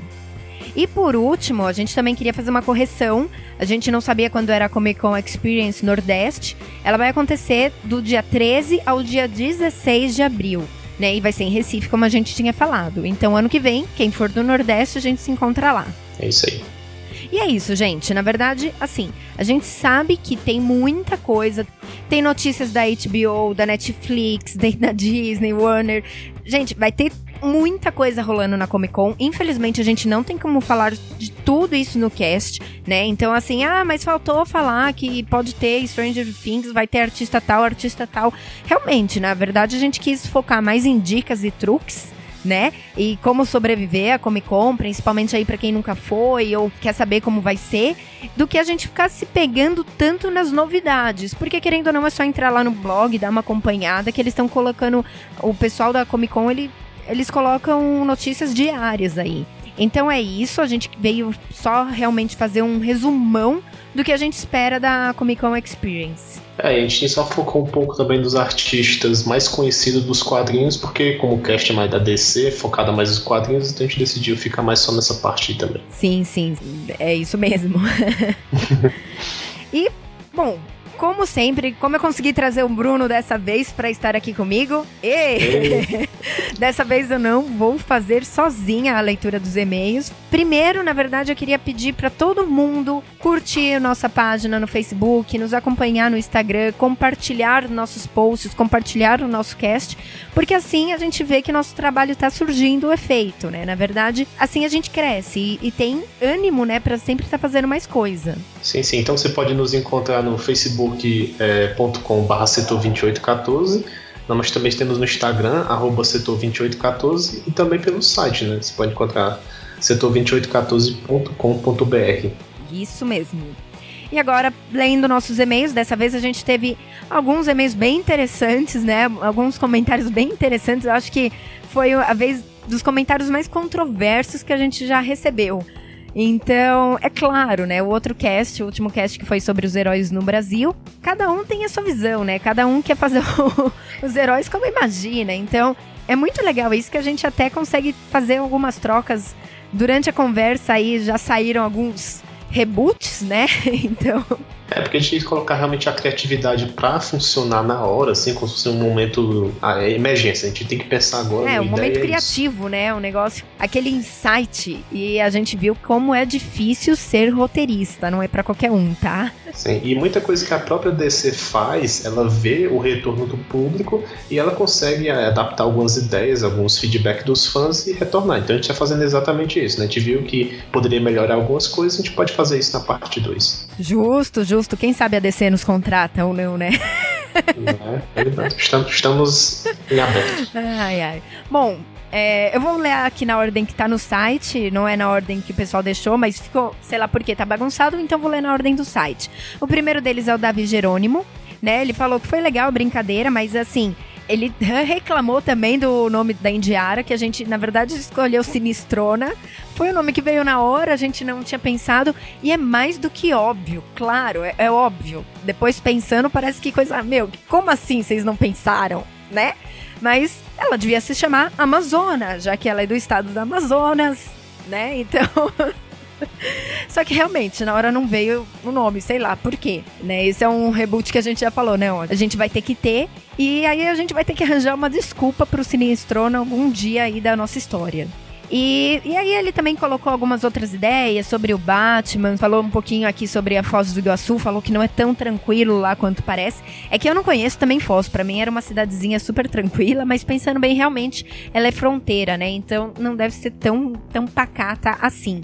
E por último, a gente também queria fazer uma correção. A gente não sabia quando era a Comic Con Experience Nordeste. Ela vai acontecer do dia 13 ao dia 16 de abril. Né, e vai ser em Recife, como a gente tinha falado. Então, ano que vem, quem for do Nordeste, a gente se encontra lá. É isso aí. E é isso, gente. Na verdade, assim, a gente sabe que tem muita coisa. Tem notícias da HBO, da Netflix, da Disney, Warner. Gente, vai ter muita coisa rolando na Comic Con. Infelizmente, a gente não tem como falar de tudo isso no cast, né? Então, assim, ah, mas faltou falar que pode ter Stranger Things, vai ter artista tal, artista tal. Realmente, na verdade, a gente quis focar mais em dicas e truques né? E como sobreviver a Comic Con, principalmente aí para quem nunca foi ou quer saber como vai ser, do que a gente ficar se pegando tanto nas novidades. Porque querendo ou não é só entrar lá no blog, dar uma acompanhada que eles estão colocando o pessoal da Comic Con, ele, eles colocam notícias diárias aí. Então é isso, a gente veio só realmente fazer um resumão do que a gente espera da Comic Con Experience. É, a gente só focou um pouco também dos artistas mais conhecidos dos quadrinhos, porque como o cast é mais da DC, focada mais nos quadrinhos, então a gente decidiu ficar mais só nessa parte também. Sim, sim, é isso mesmo. e, bom, como sempre, como eu consegui trazer o Bruno dessa vez para estar aqui comigo, e dessa vez eu não vou fazer sozinha a leitura dos e-mails. Primeiro, na verdade, eu queria pedir para todo mundo curtir nossa página no Facebook, nos acompanhar no Instagram, compartilhar nossos posts, compartilhar o nosso cast, porque assim a gente vê que nosso trabalho está surgindo o efeito, né? Na verdade, assim a gente cresce e, e tem ânimo, né, para sempre estar tá fazendo mais coisa. Sim, sim. Então você pode nos encontrar no facebook.com.br é, setor2814. Nós também temos no Instagram, arroba setor2814 e também pelo site, né? Você pode encontrar setor2814.com.br. Isso mesmo. E agora, lendo nossos e-mails, dessa vez a gente teve alguns e-mails bem interessantes, né? Alguns comentários bem interessantes. Eu acho que foi a vez dos comentários mais controversos que a gente já recebeu. Então, é claro, né? O outro cast, o último cast que foi sobre os heróis no Brasil, cada um tem a sua visão, né? Cada um quer fazer o, os heróis como imagina. Então, é muito legal isso que a gente até consegue fazer algumas trocas durante a conversa aí. Já saíram alguns reboots, né? Então. É porque a gente tem que colocar realmente a criatividade para funcionar na hora, assim, como se fosse um momento. Ah, é emergência, a gente tem que pensar agora. É, um momento é criativo, isso. né? Um negócio. Aquele insight. E a gente viu como é difícil ser roteirista, não é para qualquer um, tá? Sim, e muita coisa que a própria DC faz, ela vê o retorno do público e ela consegue é, adaptar algumas ideias, alguns feedback dos fãs e retornar. Então a gente está fazendo exatamente isso, né? A gente viu que poderia melhorar algumas coisas, a gente pode fazer isso na parte 2. Justo, justo justo. Quem sabe a DC nos contrata ou não, né? É, é estamos, estamos em aberto. Ai, ai. Bom, é, eu vou ler aqui na ordem que tá no site, não é na ordem que o pessoal deixou, mas ficou, sei lá por que tá bagunçado, então vou ler na ordem do site. O primeiro deles é o Davi Jerônimo, né? Ele falou que foi legal a brincadeira, mas assim, ele reclamou também do nome da Indiara, que a gente, na verdade, escolheu Sinistrona. Foi o nome que veio na hora, a gente não tinha pensado. E é mais do que óbvio, claro, é, é óbvio. Depois pensando, parece que coisa. Meu, como assim vocês não pensaram, né? Mas ela devia se chamar Amazona, já que ela é do estado do Amazonas, né? Então. Só que realmente, na hora não veio o nome, sei lá por quê, né? Esse é um reboot que a gente já falou, né? A gente vai ter que ter e aí a gente vai ter que arranjar uma desculpa pro Sinistrona algum dia aí da nossa história. E, e aí ele também colocou algumas outras ideias sobre o Batman, falou um pouquinho aqui sobre a Foz do Iguaçu, falou que não é tão tranquilo lá quanto parece. É que eu não conheço também Foz, para mim era uma cidadezinha super tranquila, mas pensando bem, realmente ela é fronteira, né? Então não deve ser tão, tão pacata assim.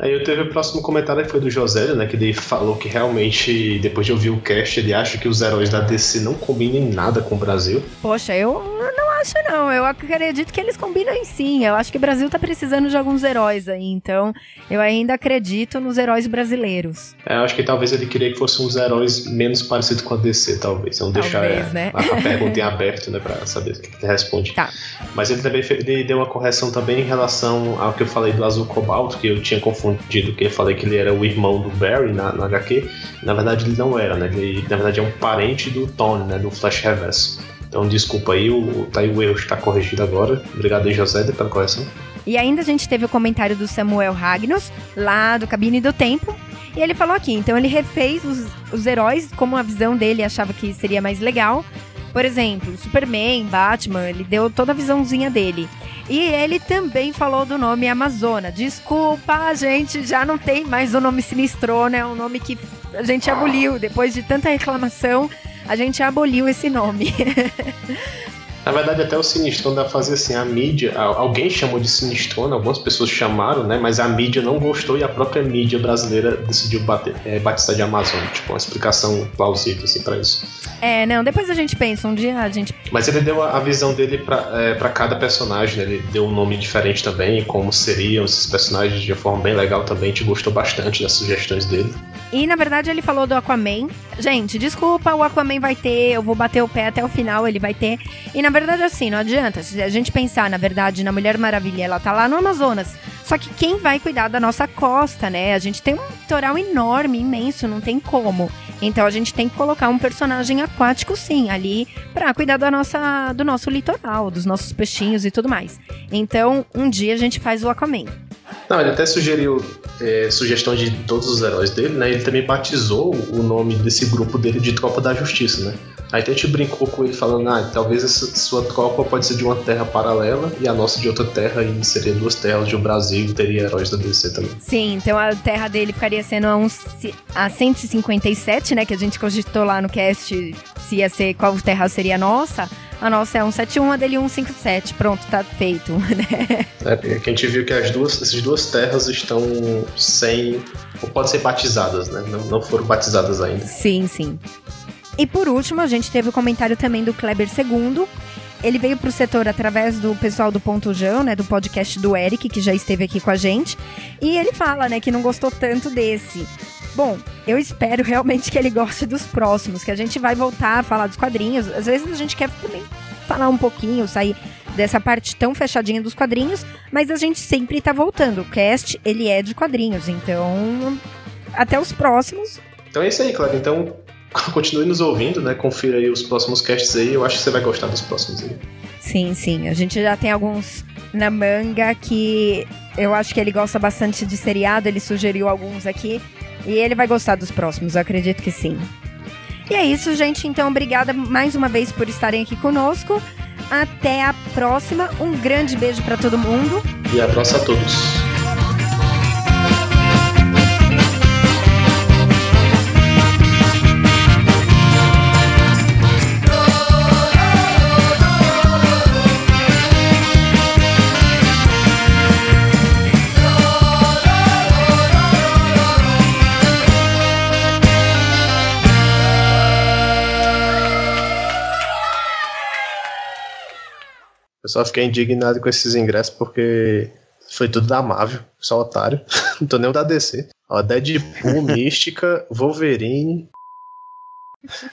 Aí eu teve o próximo comentário que foi do José, né? Que ele falou que realmente, depois de ouvir o cast, ele acha que os heróis da DC não combinam em nada com o Brasil. Poxa, eu não acho não. Eu acredito que eles combinam em sim. Eu acho que o Brasil tá precisando de alguns heróis aí. Então, eu ainda acredito nos heróis brasileiros. É, eu acho que talvez ele queria que fossem uns heróis menos parecidos com a DC, talvez. Vamos deixar é, né? a, a pergunta em aberto, né? Pra saber o que ele responde. Tá. Mas ele também ele deu uma correção também em relação ao que eu falei do Azul Cobalto, que eu tinha confundido confundido que eu falei que ele era o irmão do Barry na, na HQ. Na verdade, ele não era, né? Ele, na verdade, é um parente do Tony, né? Do Flash Reverso. Então, desculpa aí, o, tá aí o erro está corrigido agora. Obrigado aí, José, pela correção. E ainda a gente teve o comentário do Samuel Ragnos, lá do Cabine do Tempo. E ele falou aqui, então ele refez os, os heróis como a visão dele achava que seria mais legal. Por exemplo, Superman, Batman, ele deu toda a visãozinha dele. E ele também falou do nome Amazona. Desculpa, gente já não tem mais o nome Sinistrona, é um nome que a gente aboliu. Depois de tanta reclamação, a gente aboliu esse nome. Na verdade, até o Sinistrona fazia assim, a mídia, alguém chamou de Sinistrona, algumas pessoas chamaram, né? Mas a mídia não gostou e a própria mídia brasileira decidiu bater, é, batizar de Amazon. Tipo, uma explicação plausível, assim, pra isso. É, não, depois a gente pensa, um dia a gente... Mas ele deu a, visão dele pra, é, pra cada personagem, né? Ele deu um nome diferente também, como seriam esses personagens de forma bem legal também. A gente gostou bastante das sugestões dele. E, na verdade, ele falou do Aquaman. Gente, desculpa, o Aquaman vai ter, eu vou bater o pé até o final, ele vai ter. E, na verdade, assim, não adianta. Se a gente pensar, na verdade, na Mulher Maravilha, ela tá lá no Amazonas. Só que quem vai cuidar da nossa costa, né? A gente tem um litoral enorme, imenso, não tem como. Então a gente tem que colocar um personagem aquático, sim, ali para cuidar da nossa, do nosso litoral, dos nossos peixinhos e tudo mais. Então, um dia a gente faz o Aquaman. Não, ele até sugeriu é, sugestão de todos os heróis dele, né? Ele também batizou o nome desse grupo dele de Tropa da Justiça, né? Aí a gente brincou com ele falando, ah, talvez essa sua tropa pode ser de uma terra paralela e a nossa de outra terra, e seria duas terras de um Brasil e teria heróis da DC também. Sim, então a terra dele ficaria sendo a, uns, a 157, né? Que a gente cogitou lá no cast se ia ser qual terra seria a nossa. A nossa é 171, a dele 157. Pronto, tá feito, né? É, a gente viu que as duas, essas duas terras estão sem. ou podem ser batizadas, né? Não, não foram batizadas ainda. Sim, sim. E por último, a gente teve o comentário também do Kleber II. Ele veio para o setor através do pessoal do Ponto Jão, né, do podcast do Eric, que já esteve aqui com a gente. E ele fala, né, que não gostou tanto desse. Bom, eu espero realmente que ele goste dos próximos, que a gente vai voltar a falar dos quadrinhos. Às vezes a gente quer também falar um pouquinho, sair dessa parte tão fechadinha dos quadrinhos, mas a gente sempre tá voltando. O cast, ele é de quadrinhos, então até os próximos. Então é isso aí, Cláudio. Então continue nos ouvindo, né? Confira aí os próximos casts aí. Eu acho que você vai gostar dos próximos aí. Sim, sim. A gente já tem alguns na manga que eu acho que ele gosta bastante de seriado. Ele sugeriu alguns aqui. E ele vai gostar dos próximos, eu acredito que sim. E é isso, gente. Então, obrigada mais uma vez por estarem aqui conosco. Até a próxima. Um grande beijo para todo mundo. E abraço a todos. Só fiquei indignado com esses ingressos porque foi tudo da Marvel, só otário. Não tô nem o da DC. Ó, Deadpool, Mística, Wolverine.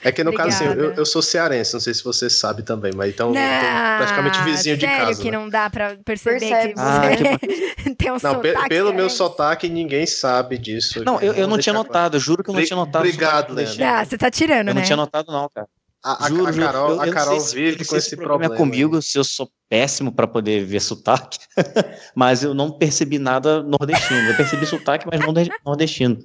É que no Obrigada. caso, assim, eu, eu, sou cearense, não sei se você sabe também, mas então não, praticamente vizinho de casa. Sério que né? não dá pra perceber Percebe. que você ah, que... tem um não, sotaque. Pelo meu sotaque, ninguém sabe disso. Não, eu, eu não tinha notado, eu juro que eu não tinha notado. Obrigado, Leandro. Ah, você tá tirando, eu né? Eu não tinha notado não, cara. A, a, Juro, a Carol, eu, eu a Carol se, vive com esse problema. É comigo, se eu sou péssimo para poder ver sotaque, mas eu não percebi nada nordestino. Eu percebi sotaque, mas não nordestino.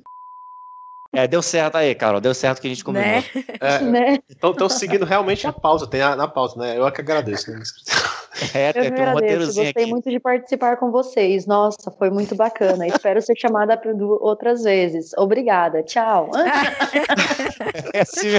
É, deu certo aí, Carol. Deu certo que a gente combinou. Né? É, né? Então, seguindo realmente a pauta, tem a, na pauta, né? Eu é que agradeço. Né? É, eu tem um roteirozinho Gostei aqui. muito de participar com vocês. Nossa, foi muito bacana. Espero ser chamada outras vezes. Obrigada. Tchau. é assim.